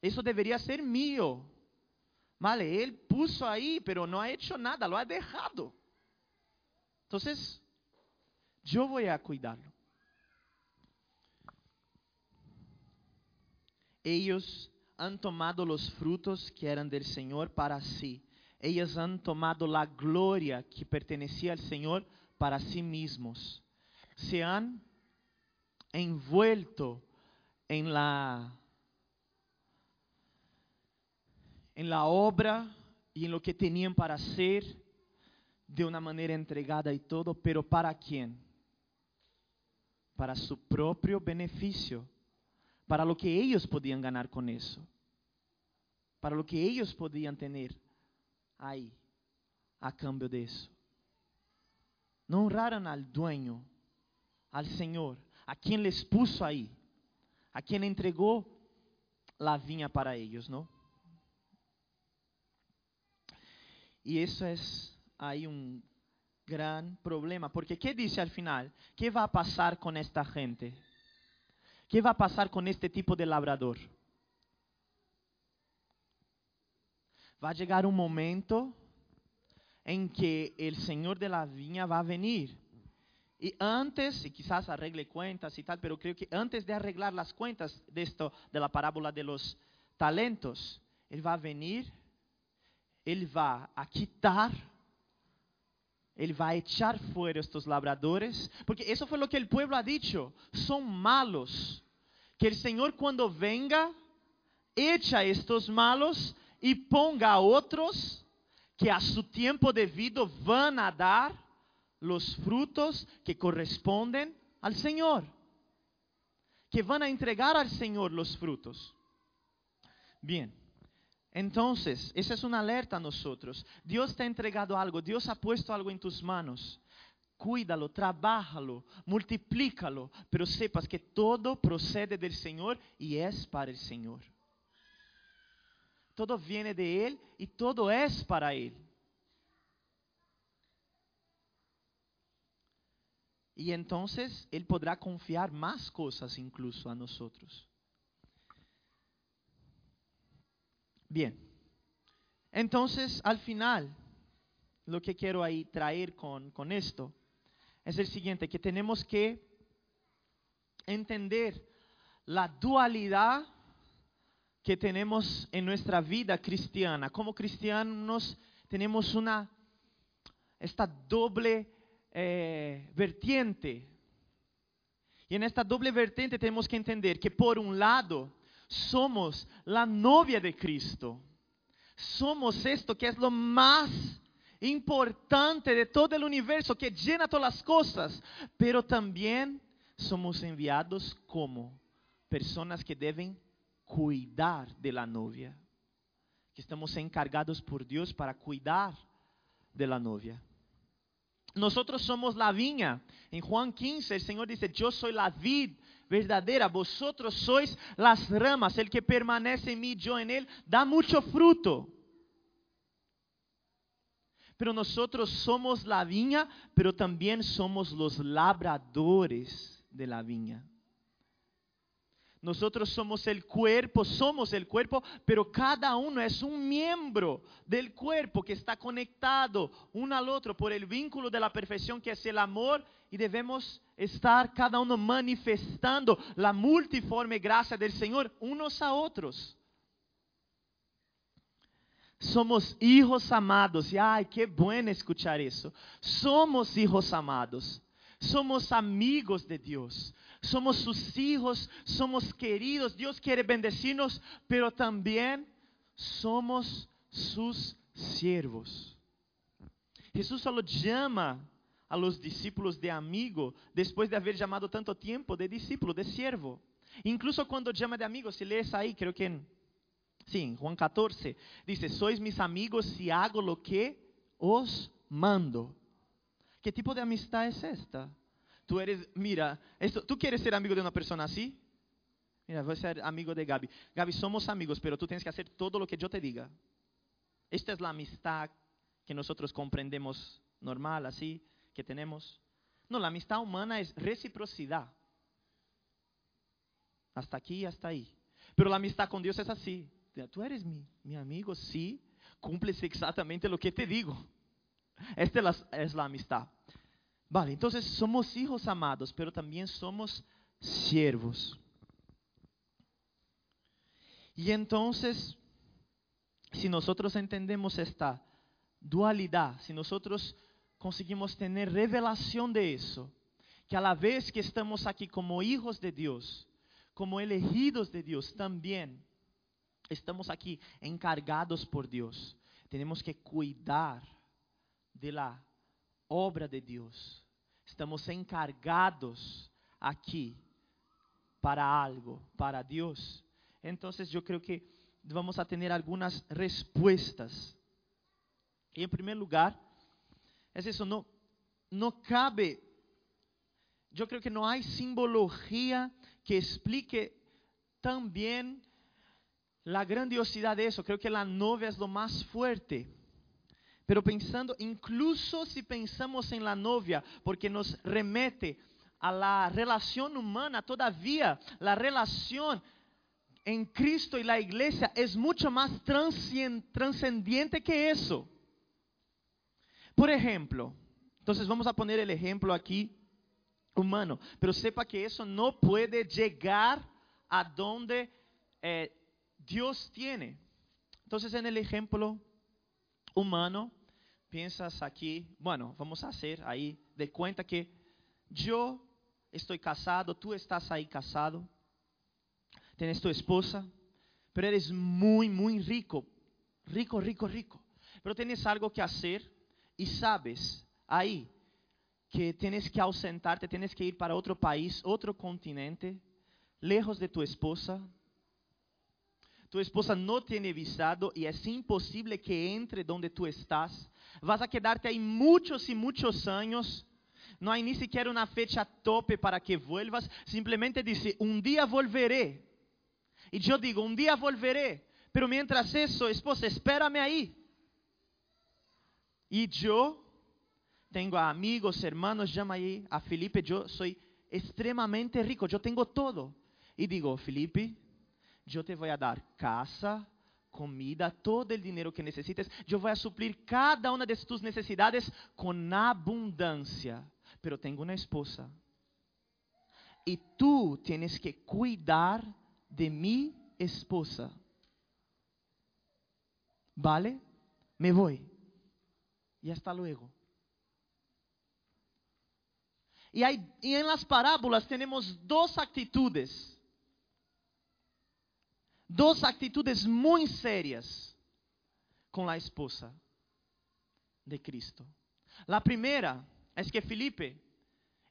Eso debería ser mío. Vale, él puso ahí, pero no ha hecho nada, lo ha dejado. Entonces, yo voy a cuidarlo. Ellos han tomado los frutos que eran del Señor para sí. Ellos han tomado la gloria que pertenecía al Señor para sí mismos. Se han envuelto en la en la obra y en lo que tenían para hacer de una manera entregada y todo, pero ¿para quién? Para su propio beneficio, para lo que ellos podían ganar con eso, para lo que ellos podían tener ahí a cambio de eso. No honraron al dueño, al Señor, a quien les puso ahí, a quien entregó la viña para ellos, ¿no? Y eso es ahí un gran problema, porque ¿qué dice al final? ¿Qué va a pasar con esta gente? ¿Qué va a pasar con este tipo de labrador? Va a llegar un momento en que el Señor de la viña va a venir. Y antes, y quizás arregle cuentas y tal, pero creo que antes de arreglar las cuentas de esto, de la parábola de los talentos, Él va a venir ele vai a quitar, ele vai echar fuera estos labradores, porque eso fue lo que el pueblo ha dicho, son malos, que el Señor cuando venga, echa estos malos y ponga a otros que a su tiempo debido van a dar los frutos que corresponden al Señor, que van a entregar al Señor los frutos. Bien. Entonces, esa es una alerta a nosotros. Dios te ha entregado algo, Dios ha puesto algo en tus manos. Cuídalo, trabájalo, multiplícalo, pero sepas que todo procede del Señor y es para el Señor. Todo viene de Él y todo es para Él. Y entonces Él podrá confiar más cosas incluso a nosotros. Bien, Entonces, al final, lo que quiero ahí traer con, con esto es el siguiente, que tenemos que entender la dualidad que tenemos en nuestra vida cristiana. Como cristianos tenemos una, esta doble eh, vertiente. Y en esta doble vertiente tenemos que entender que por un lado somos la novia de Cristo. Somos esto que es lo más importante de todo el universo, que llena todas las cosas, pero también somos enviados como personas que deben cuidar de la novia, que estamos encargados por Dios para cuidar de la novia. Nosotros somos la viña. En Juan 15 el Señor dice, yo soy la vid verdadera, vosotros sois las ramas, el que permanece en mí, yo en él, da mucho fruto. Pero nosotros somos la viña, pero también somos los labradores de la viña. Nosotros somos el cuerpo, somos el cuerpo, pero cada uno es un miembro del cuerpo que está conectado uno al otro por el vínculo de la perfección que es el amor y debemos estar cada uno manifestando la multiforme gracia del Señor unos a otros. Somos hijos amados. Y ay, qué bueno escuchar eso. Somos hijos amados. Somos amigos de Dios. Somos sus hijos, somos queridos. Dios quiere bendecirnos, pero también somos sus siervos. Jesús solo llama a los discípulos de amigo después de haber llamado tanto tiempo de discípulo, de siervo. Incluso cuando llama de amigo, si lees ahí, creo que en Sim, Juan 14 dice, sois mis amigos si hago lo que os mando. ¿Qué tipo de amistad es esta? Tú eres, mira, esto, ¿tú quieres ser amigo de una persona así? Mira, voy a ser amigo de Gaby. Gaby, somos amigos, pero tú tienes que hacer todo lo que yo te diga. Esta es la amistad que nosotros comprendemos normal, así, que tenemos. No, la amistad humana es reciprocidad. Hasta aquí y hasta ahí. Pero la amistad con Dios es así. Tú eres mi, mi amigo, sí, cumples exactamente lo que te digo. Esta es la, es la amistad. Vale, entonces somos hijos amados, pero también somos siervos. Y entonces, si nosotros entendemos esta dualidad, si nosotros conseguimos tener revelación de eso, que a la vez que estamos aquí como hijos de Dios, como elegidos de Dios, también estamos aquí encargados por Dios. Tenemos que cuidar de la obra de Dios. Estamos encargados aquí para algo, para Dios. Entonces yo creo que vamos a tener algunas respuestas. Y en primer lugar, es eso, no, no cabe, yo creo que no hay simbología que explique tan bien la grandiosidad de eso, creo que la novia es lo más fuerte. Pero pensando, incluso si pensamos en la novia, porque nos remete a la relación humana, todavía la relación en Cristo y la iglesia es mucho más trascendente que eso. Por ejemplo, entonces vamos a poner el ejemplo aquí humano, pero sepa que eso no puede llegar a donde eh, Dios tiene. Entonces en el ejemplo humano, piensas aquí, bueno, vamos a hacer ahí de cuenta que yo estoy casado, tú estás ahí casado, tienes tu esposa, pero eres muy, muy rico, rico, rico, rico. Pero tienes algo que hacer y sabes ahí que tienes que ausentarte, tienes que ir para otro país, otro continente, lejos de tu esposa, tu esposa no tiene visado y es imposible que entre donde tú estás. Vas a quedarte ahí muchos y muchos años. No hay ni siquiera una fecha tope para que vuelvas. Simplemente dice, un día volveré. Y yo digo, un día volveré. Pero mientras eso, esposa, espérame ahí. Y yo tengo amigos, hermanos, llama ahí a Felipe, yo soy extremadamente rico, yo tengo todo. Y digo, Felipe, yo te voy a dar casa, comida, todo el dinero que necesites. Yo voy a suplir cada una de tus necesidades con abundancia. Pero tengo una esposa. Y tú tienes que cuidar de mi esposa. ¿Vale? Me voy. Y hasta luego. Y, hay, y en las parábolas tenemos dos actitudes dos actitudes muy serias con la esposa de Cristo. La primera es que Felipe,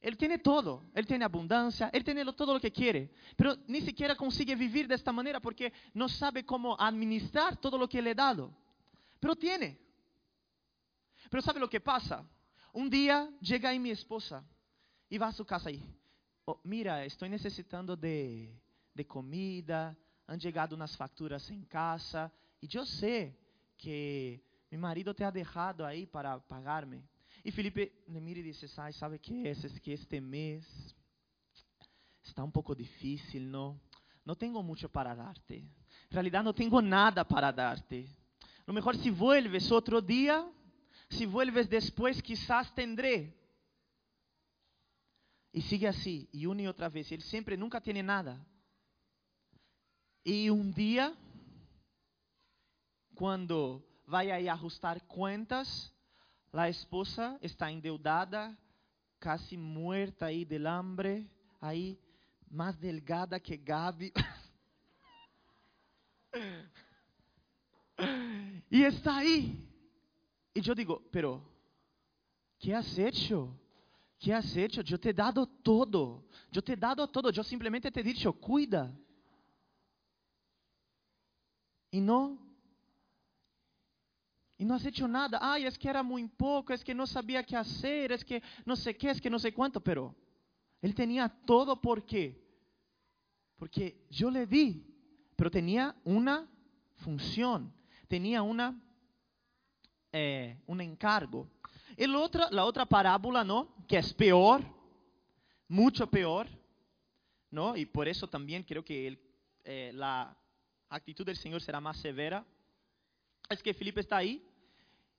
él tiene todo, él tiene abundancia, él tiene todo lo que quiere, pero ni siquiera consigue vivir de esta manera porque no sabe cómo administrar todo lo que le he dado. Pero tiene. Pero ¿sabe lo que pasa? Un día llega ahí mi esposa y va a su casa y, oh, mira, estoy necesitando de, de comida, han llegado unas facturas en casa y yo sé que mi marido te ha dejado ahí para pagarme. Y Felipe le mira y dice, ay, ¿sabe qué es? Es que este mes está un poco difícil, ¿no? No tengo mucho para darte. En realidad no tengo nada para darte. Lo mejor si vuelves otro día, si vuelves después quizás tendré. Y sigue así, y una y otra vez. Él siempre, nunca tiene nada. Y un día, cuando vaya a ajustar cuentas, la esposa está endeudada, casi muerta ahí del hambre, ahí más delgada que Gaby. y está ahí. Y yo digo, pero, ¿qué has hecho? ¿Qué has hecho? Yo te he dado todo. Yo te he dado todo. Yo simplemente te he dicho, cuida. Y no. Y no has hecho nada. Ay, es que era muy poco, es que no sabía qué hacer, es que no sé qué, es que no sé cuánto, pero él tenía todo por qué. Porque yo le di, pero tenía una función, tenía una, eh, encargo. El otro, la otra parábola, ¿no? Que es peor, mucho peor, ¿no? Y por eso también creo que el, eh, la actitud del Señor será más severa, es que Felipe está ahí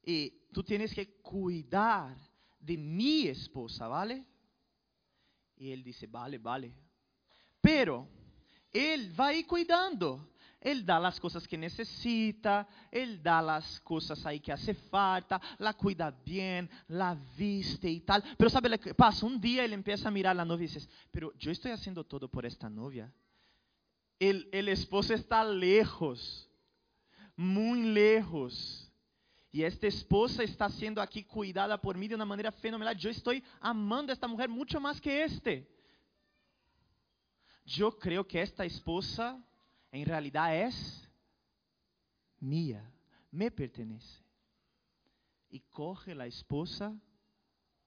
y tú tienes que cuidar de mi esposa, ¿vale? Y él dice, vale, vale. Pero él va ahí cuidando. Él da las cosas que necesita, él da las cosas ahí que hace falta, la cuida bien, la viste y tal. Pero ¿sabe lo que pasa? Un día él empieza a mirar a la novia y dice, pero yo estoy haciendo todo por esta novia el, esposo está lejos, muy lejos. Y esta esposa está siendo aquí cuidada por mí de una manera fenomenal. Yo estoy amando esta mujer mucho más que este. Yo creo que esta esposa en realidad es mía, me pertenece. Y coge la esposa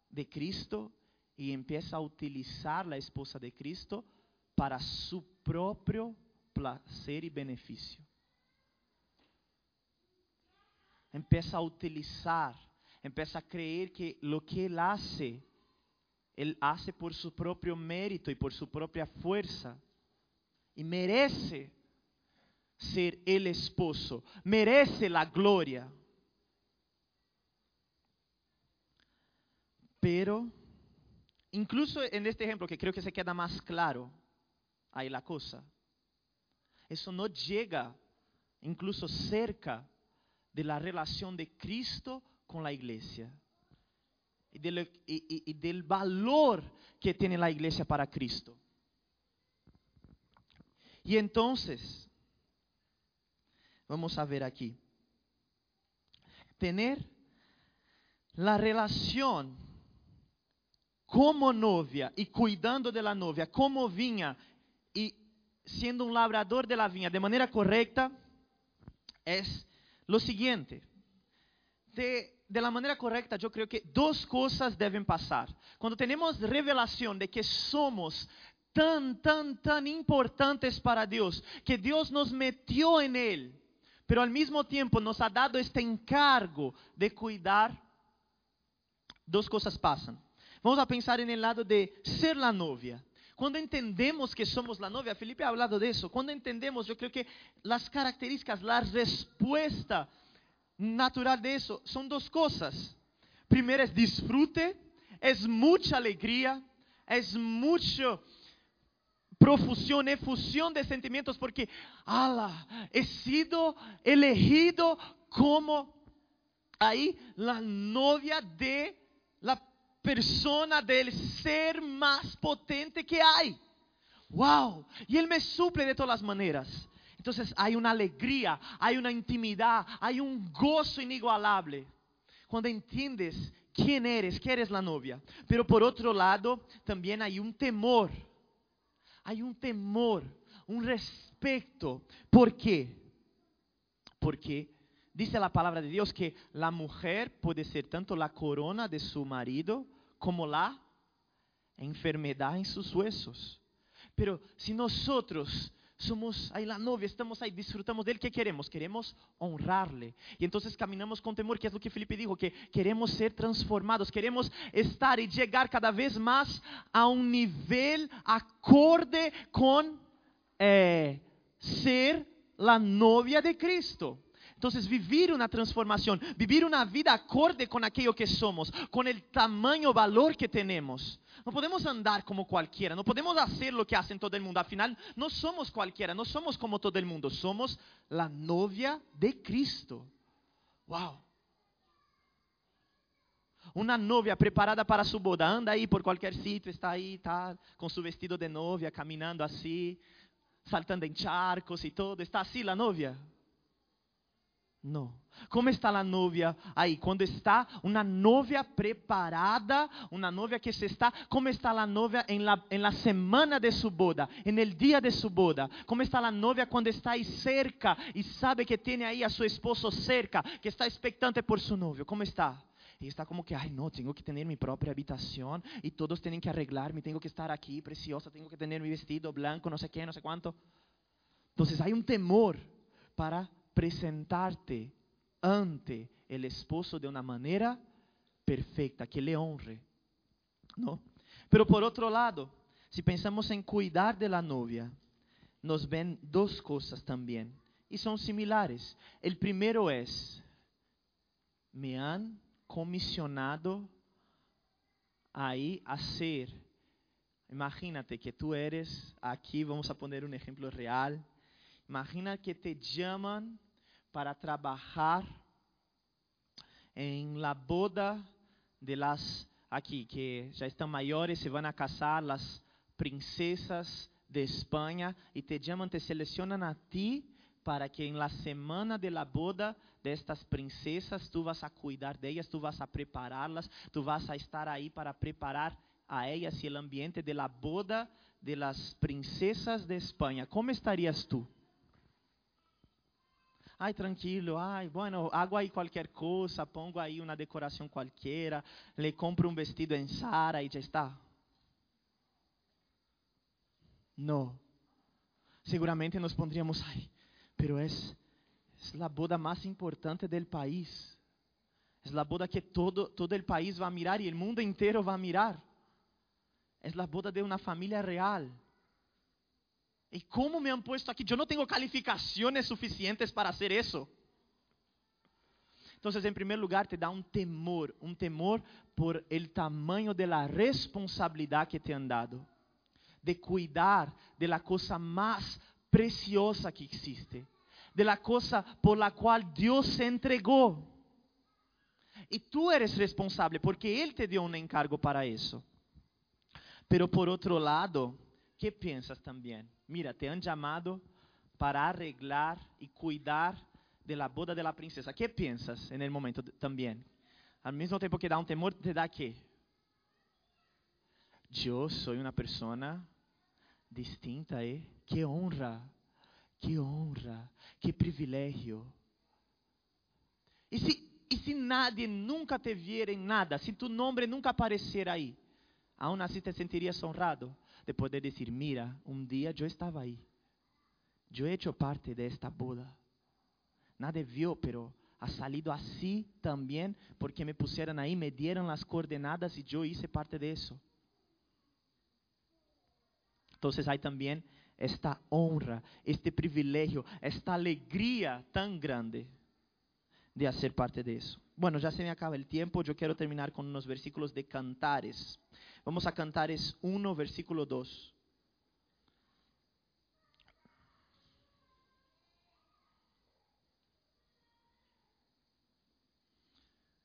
de Cristo y empieza a utilizar la esposa de Cristo para su propio placer y beneficio. Empieza a utilizar, empieza a creer que lo que Él hace, Él hace por su propio mérito y por su propia fuerza. Y merece ser el esposo, merece la gloria. Pero, incluso en este ejemplo, que creo que se queda más claro, ahí la cosa. Eso no llega incluso cerca de la relación de Cristo con la iglesia y, y, del valor que tiene la iglesia para Cristo. Y entonces, vamos a ver aquí, tener la relación como novia y cuidando de la novia, como viña y siendo un labrador de la viña de manera correcta es lo siguiente. De, de, la manera correcta, yo creo que dos cosas deben pasar. Cuando tenemos revelación de que somos tan, tan, tan importantes para Dios, que Dios nos metió en Él, pero al mismo tiempo nos ha dado este encargo de cuidar, dos cosas pasan. Vamos a pensar en el lado de ser la novia. Cuando entendemos que somos la novia, Felipe ha hablado de eso, cuando entendemos, yo creo que las características, la respuesta natural de eso son dos cosas. Primero es disfrute, es mucha alegría, es mucho profusión, efusión de sentimientos, porque, ala, he sido elegido como ahí la novia de la persona, del ser más potente que hay. Wow, y Él me suple de todas las maneras. Entonces hay una alegría, hay una intimidad, hay un gozo inigualable. Cuando entiendes quién eres, que eres la novia. Pero por otro lado, también hay un temor. Hay un temor, un respeto. ¿Por qué? Porque dice la palabra de Dios que la mujer puede ser tanto la corona de su marido como la enfermedad en sus huesos. Pero si nosotros somos ahí la novia, estamos ahí, disfrutamos de él, ¿qué queremos? Queremos honrarle. Y entonces caminamos con temor, que es lo que Felipe dijo, que queremos ser transformados, queremos estar y llegar cada vez más a un nivel acorde con eh, ser la novia de Cristo. Entonces, vivir una transformación, vivir una vida acorde con aquello que somos, con el tamaño valor que tenemos. No podemos andar como cualquiera, no podemos hacer lo que hacen todo mundo. Al final, somos cualquiera, no somos como todo mundo, somos la novia de Cristo. Wow. Una novia preparada para su boda, anda ahí por cualquier sitio, está ahí, tal, con su vestido de novia, caminando así, saltando en charcos y todo. ¿Está así la novia? No. Como está a novia aí? Quando está uma novia preparada, uma novia que se está, como está a novia em la, en la semana de su boda, en el día de su boda? Como está a novia quando está aí cerca e sabe que tem aí a seu esposo cerca, que está expectante por su novio? Como está? E está como que, ai, não, tenho que ter minha própria habitação e todos têm que arreglar-me, tenho que estar aqui preciosa, tenho que ter meu vestido branco, não sei quê, não sei quanto. Então, há um temor para presentarte ante el esposo de una manera perfecta, que le honre. ¿no? Pero por otro lado, si pensamos en cuidar de la novia, nos ven dos cosas también y son similares. El primero es, me han comisionado ahí a ser. Imagínate que tú eres, aquí vamos a poner un ejemplo real. Imagina que te llaman para trabajar en la boda de las aquí que ya están mayores, se van a casar las princesas de España y te llaman, te seleccionan a ti para que en la semana de la boda de estas princesas tú vas a cuidar de ellas, tú vas a prepararlas, tú vas a estar ahí para preparar a ellas y el ambiente de la boda de las princesas de España. ¿Cómo estarías tú? Ai, tranquilo, ai, bueno, hago aí qualquer coisa, pongo aí uma decoração qualquer, le compro um vestido em Sara e já está. Não. Seguramente nos pondríamos, ai, pero es, es la boda mais importante del país. Es la boda que todo, todo el país va a mirar y el mundo entero va a mirar. Es la boda de una familia real. ¿Y cómo me han puesto aquí? Yo no tengo calificaciones suficientes para hacer eso. Entonces, en primer lugar, te da un temor, un temor por el tamaño de la responsabilidad que te han dado, de cuidar de la cosa más preciosa que existe, de la cosa por la cual Dios se entregó. Y tú eres responsable porque Él te dio un encargo para eso. Pero por otro lado, ¿qué piensas también? Mira, te han llamado para arreglar y cuidar de la boda de la princesa. ¿Qué piensas en el momento también? Al mismo tiempo que da un temor, te da qué? Yo soy una persona distinta, ¿eh? Qué honra, qué honra, qué privilegio. Y si, y si nadie nunca te viera en nada, si tu nombre nunca apareciera ahí, aún así te sentirías honrado de poder decir, mira, un día yo estaba ahí, yo he hecho parte de esta boda. Nadie vio, pero ha salido así también porque me pusieron ahí, me dieron las coordenadas y yo hice parte de eso. Entonces hay también esta honra, este privilegio, esta alegría tan grande de hacer parte de eso. Bueno, ya se me acaba el tiempo, yo quiero terminar con unos versículos de Cantares. Vamos a Cantares 1, versículo 2.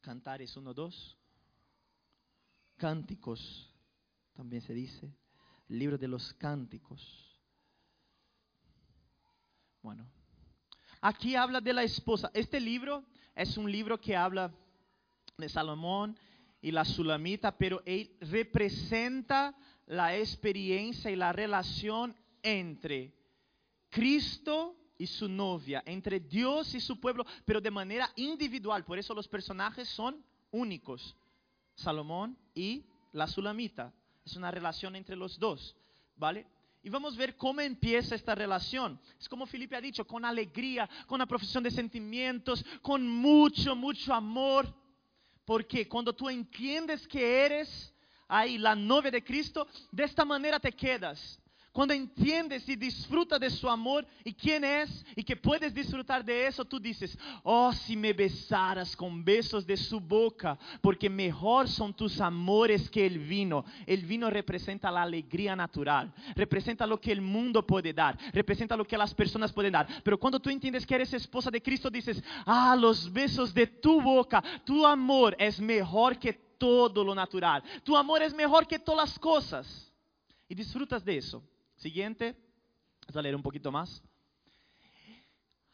Cantares 1, 2. Cánticos, también se dice. Libro de los cánticos. Bueno, aquí habla de la esposa. Este libro es un libro que habla de Salomón y la Sulamita, pero él representa la experiencia y la relación entre Cristo y su novia, entre Dios y su pueblo, pero de manera individual. Por eso los personajes son únicos. Salomón y la Sulamita. Es una relación entre los dos, ¿vale? Y vamos a ver cómo empieza esta relación. Es como Felipe ha dicho, con alegría, con una profesión de sentimientos, con mucho, mucho amor. Porque cuando tú entiendes que eres ahí la novia de Cristo, de esta manera te quedas. Cuando entiendes y disfrutas de su amor y quién es y que puedes disfrutar de eso, tú dices, oh, si me besaras con besos de su boca, porque mejor son tus amores que el vino. El vino representa la alegría natural, representa lo que el mundo puede dar, representa lo que las personas pueden dar. Pero cuando tú entiendes que eres esposa de Cristo, dices, ah, los besos de tu boca, tu amor es mejor que todo lo natural, tu amor es mejor que todas las cosas. Y disfrutas de eso. Siguiente, vamos a leer un poquito más.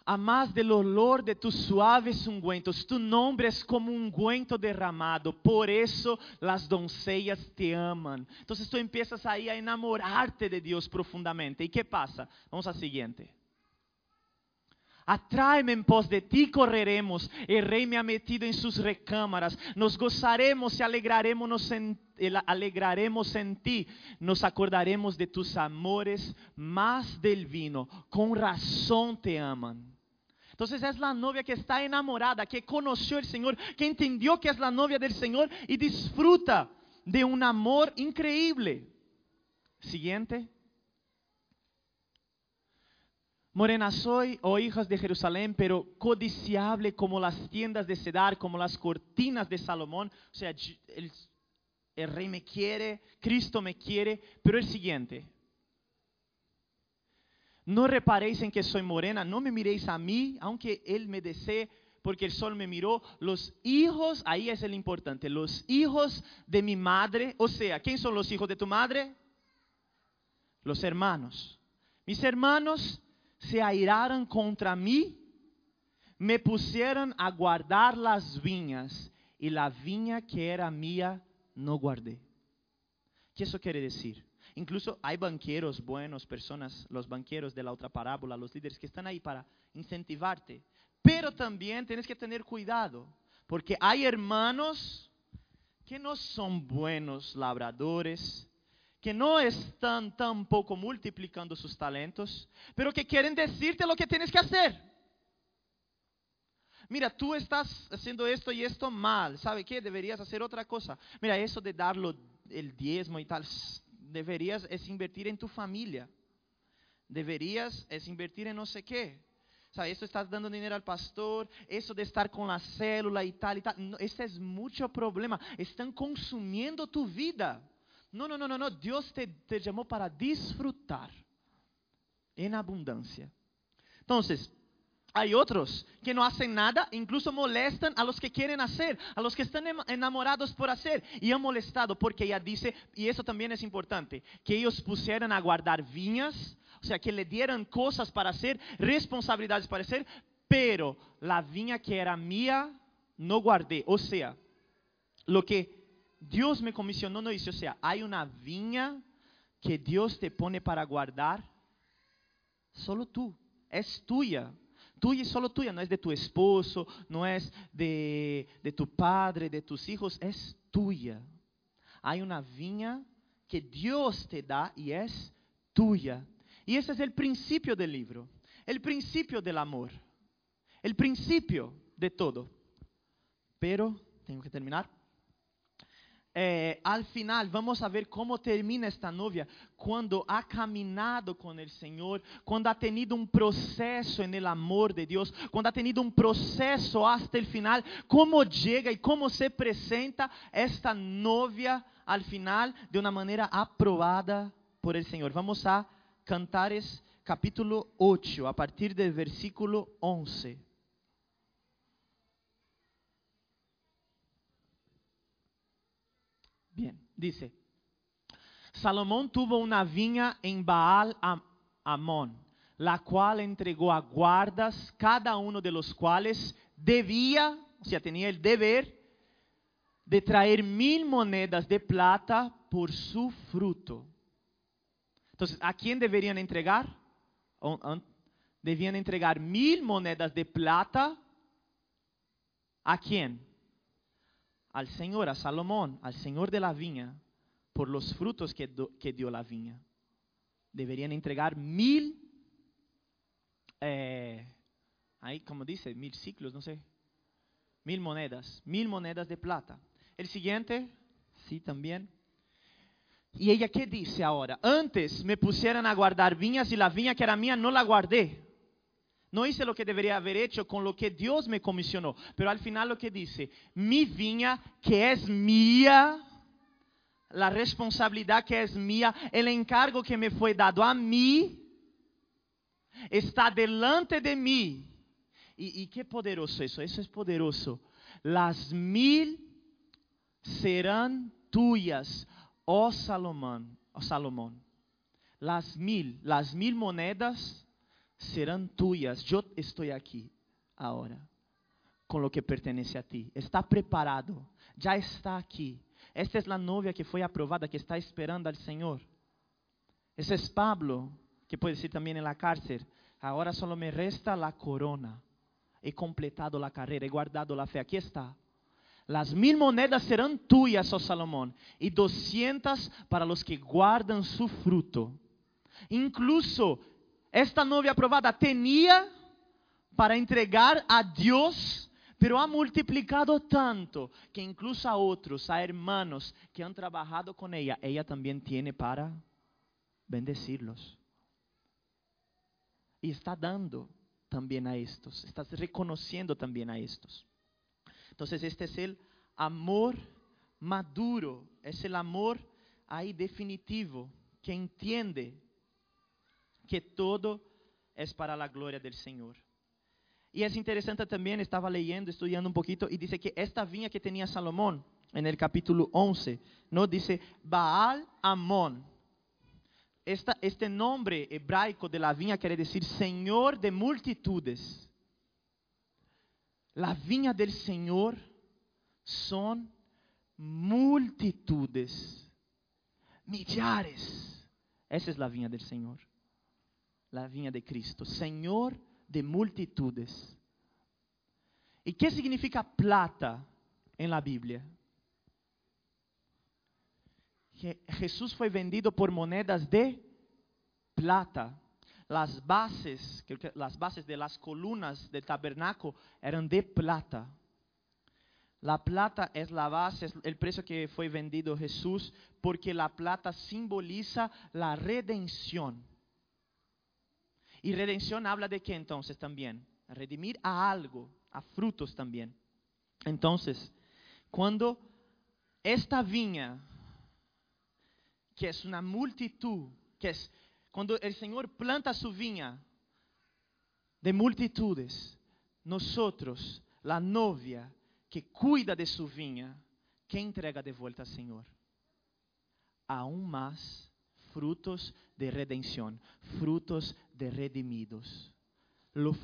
A más del olor de tus suaves ungüentos, tu nombre es como un ungüento derramado, por eso las doncellas te aman. Entonces tú empiezas ahí a enamorarte de Dios profundamente. ¿Y qué pasa? Vamos al siguiente. Atráeme en pos de ti correremos. El rey me ha metido en sus recámaras. Nos gozaremos y alegraremos en, alegraremos en ti. Nos acordaremos de tus amores más del vino. Con razón te aman. Entonces es la novia que está enamorada, que conoció el Señor, que entendió que es la novia del Señor y disfruta de un amor increíble. Siguiente. Morena soy, oh hijas de Jerusalén, pero codiciable como las tiendas de Cedar, como las cortinas de Salomón. O sea, el, rey me quiere, Cristo me quiere, pero el siguiente. No reparéis en que soy morena, no me miréis a mí, aunque Él me desee, porque el sol me miró. Los hijos, ahí es el importante, los hijos de mi madre, o sea, ¿quién son los hijos de tu madre? Los hermanos. Mis hermanos se airaram contra mim, me pusieron a guardar las viñas y la viña que era mía no guardé. ¿Qué eso quiere decir? Incluso hay banqueros buenos, personas, los banqueros de la otra parábola, los líderes que están ahí para incentivarte. Pero también tienes que tener cuidado, porque hay hermanos que no son buenos labradores, que no están tampoco multiplicando sus talentos, pero que quieren decirte lo que tienes que hacer. Mira, tú estás haciendo esto y esto mal, ¿sabe qué? Deberías hacer otra cosa. Mira, eso de darlo el diezmo y tal, deberías es invertir en tu familia. Deberías es invertir en no sé qué. O sea, eso estás dando dinero al pastor, eso de estar con la célula y tal y tal. No, ese es mucho problema. Están consumiendo tu vida. No, no, no, no. Dios te, te llamó para disfrutar en abundancia. Entonces, hay otros que no hacen nada, incluso molestan a los que quieren hacer, a los que están enamorados por hacer. Y han molestado porque ella dice, y eso también es importante, que ellos pusieran a guardar viñas, o sea, que le dieran cosas para hacer, responsabilidades para hacer, pero la viña que era mía no guardé. O sea, lo que Dios me comisionó, no dice, o sea, hay una viña que Dios te pone para guardar, solo tú, es tuya, tuya y solo tuya, no es de tu esposo, no es de, de tu padre, de tus hijos, es tuya. Hay una viña que Dios te da y es tuya. Y ese es el principio del libro, el principio del amor, el principio de todo. Pero, tengo que terminar eh, al final vamos a ver cómo termina esta novia cuando ha caminado con el Señor, cuando ha tenido un proceso en el amor de Dios, cuando ha tenido un proceso hasta el final, cómo llega y cómo se presenta esta novia al final de una manera aprobada por el Señor. Vamos a Cantares capítulo 8, a partir del versículo 11. Bien, dice, Salomón tuvo una viña en Baal Amón, la cual entregó a guardas, cada uno de los cuales debía, o sea, tenía el deber de traer mil monedas de plata por su fruto. Entonces, ¿a quién deberían entregar? Debían entregar mil monedas de plata. ¿A quién? Al Señor, a Salomón, al Señor de la viña, por los frutos que, dio la viña. Deberían entregar mil, eh, ahí como dice, mil ciclos, no sé, mil monedas, mil monedas de plata. El siguiente, sí, también. Y ella, ¿qué dice ahora? Antes me pusieron a guardar viñas y la viña que era mía no la guardé. No hice lo que debería haber hecho con lo que Dios me comisionó. Pero al final lo que dice, mi viña que es mía, la responsabilidad que es mía, el encargo que me fue dado a mí, está delante de mí. Y, qué poderoso eso, eso es poderoso. Las mil serán tuyas, oh Salomón, oh Salomón. Las mil, las mil monedas serán tuyas. Yo estoy aquí ahora con lo que pertenece a ti. Está preparado, ya está aquí. Esta es la novia que fue aprobada, que está esperando al Señor. Ese es Pablo, que puede decir también en la cárcel. Ahora solo me resta la corona. He completado la carrera, he guardado la fe. Aquí está. Las mil monedas serán tuyas, oh Salomón, y doscientas para los que guardan su fruto. Incluso esta novia aprobada tenía para entregar a Dios, pero ha multiplicado tanto que incluso a otros, a hermanos que han trabajado con ella, ella también tiene para bendecirlos. Y está dando también a estos, está reconociendo también a estos. Entonces este es el amor maduro, es el amor ahí definitivo, que entiende que todo es para la gloria del Señor. Y es interesante también, estaba leyendo, estudiando un poquito, y dice que esta viña que tenía Salomón, en el capítulo 11, ¿no? Dice Baal Amón. este nombre hebraico de la viña quiere decir Señor de multitudes. La viña del Señor son multitudes, millares. Esa es la viña del Señor, la viña de Cristo, Señor de multitudes. ¿Y qué significa plata en la Biblia? Jesús fue vendido por monedas de plata las bases, las bases de las columnas del tabernáculo eran de plata. La plata es la base, es el precio que fue vendido Jesús, porque la plata simboliza la redención. Y redención habla de qué entonces también? Redimir a algo, a frutos también. Entonces, cuando esta viña, que es una multitud, que es cuando el Señor planta su viña de multitudes, nosotros, la novia que cuida de su viña, ¿qué entrega de vuelta al Señor? Aún más frutos de redención, frutos de redimidos. Los,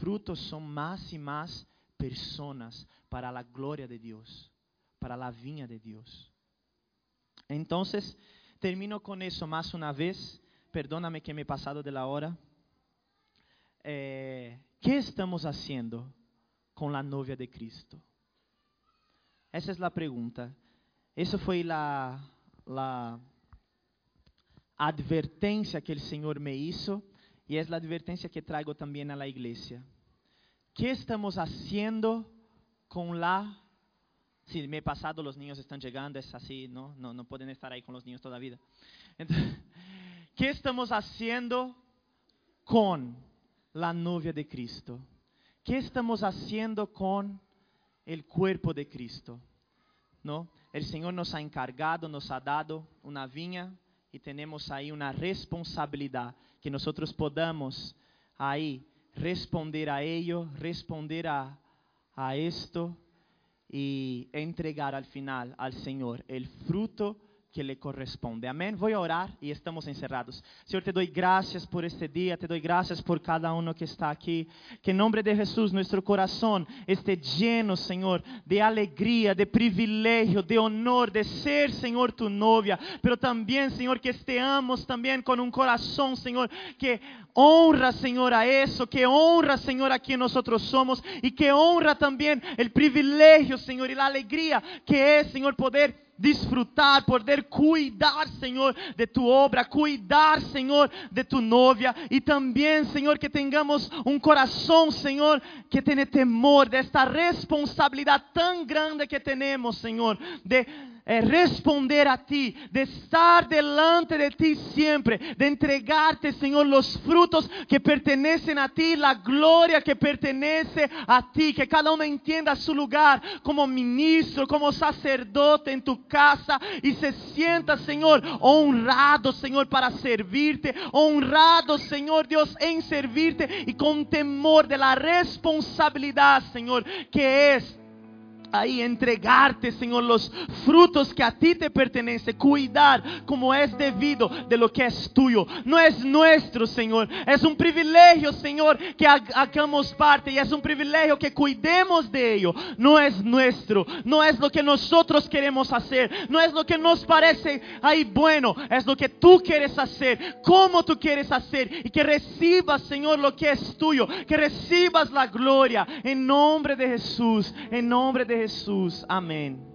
frutos son más y más personas para la gloria de Dios, para la viña de Dios. Entonces, termino con eso más una vez perdóname que me he pasado de la hora. Eh, ¿Qué estamos haciendo con la novia de Cristo? Esa es la pregunta. Esa fue la, la advertencia que el Señor me hizo y es la advertencia que traigo también a la iglesia. ¿Qué estamos haciendo con la Si me he pasado, los niños están llegando, es así, ¿no? No, no pueden estar ahí con los niños toda la vida. Entonces, ¿Qué estamos haciendo con la novia de Cristo? ¿Qué estamos haciendo con el cuerpo de Cristo? ¿No? El Señor nos ha encargado, nos ha dado una viña y tenemos ahí una responsabilidad que nosotros podamos ahí responder a ello, responder a, a esto y entregar al final al Señor el fruto que le corresponde. Amén. Voy a orar y estamos encerrados. Señor, te doy gracias por este día, te doy gracias por cada uno que está aquí. Que en nombre de Jesús nuestro corazón esté lleno, Señor, de alegría, de privilegio, de honor, de ser, Señor, tu novia. Pero también, Señor, que estemos también con un corazón, Señor, que honra, Señor, a eso, que honra, Señor, a quien nosotros somos y que honra también el privilegio, Señor, y la alegría que es, Señor, poder disfrutar, poder cuidar, Señor, de tu obra, cuidar, Señor, de tu novia. Y también, Señor, que tengamos un corazón, Señor, que tiene temor de esta responsabilidad tan grande que tenemos, Señor, de é responder a ti, de estar delante de ti siempre, de entregarte, Señor, los frutos que pertenecen a ti, la gloria que pertenece a ti, que cada uno entienda su lugar como ministro, como sacerdote en tu casa y se sienta, Señor, honrado, Señor, para servirte, honrado, Señor Dios, en servirte y con temor de la responsabilidad, Señor, que es ahí entregarte, Señor, los frutos que a ti te pertenece, cuidar como es debido de lo que es tuyo. No es nuestro, Señor. Es un privilegio, Señor, que hagamos parte. Y es un privilegio que cuidemos de ello. No es nuestro, no es lo que nosotros queremos hacer, no es lo que nos parece ahí bueno, es lo que tú quieres hacer, como tú quieres hacer. Y que recibas, Señor, lo que es tuyo, que recibas la gloria. En nombre de Jesús, en nombre de Jesús. Amén.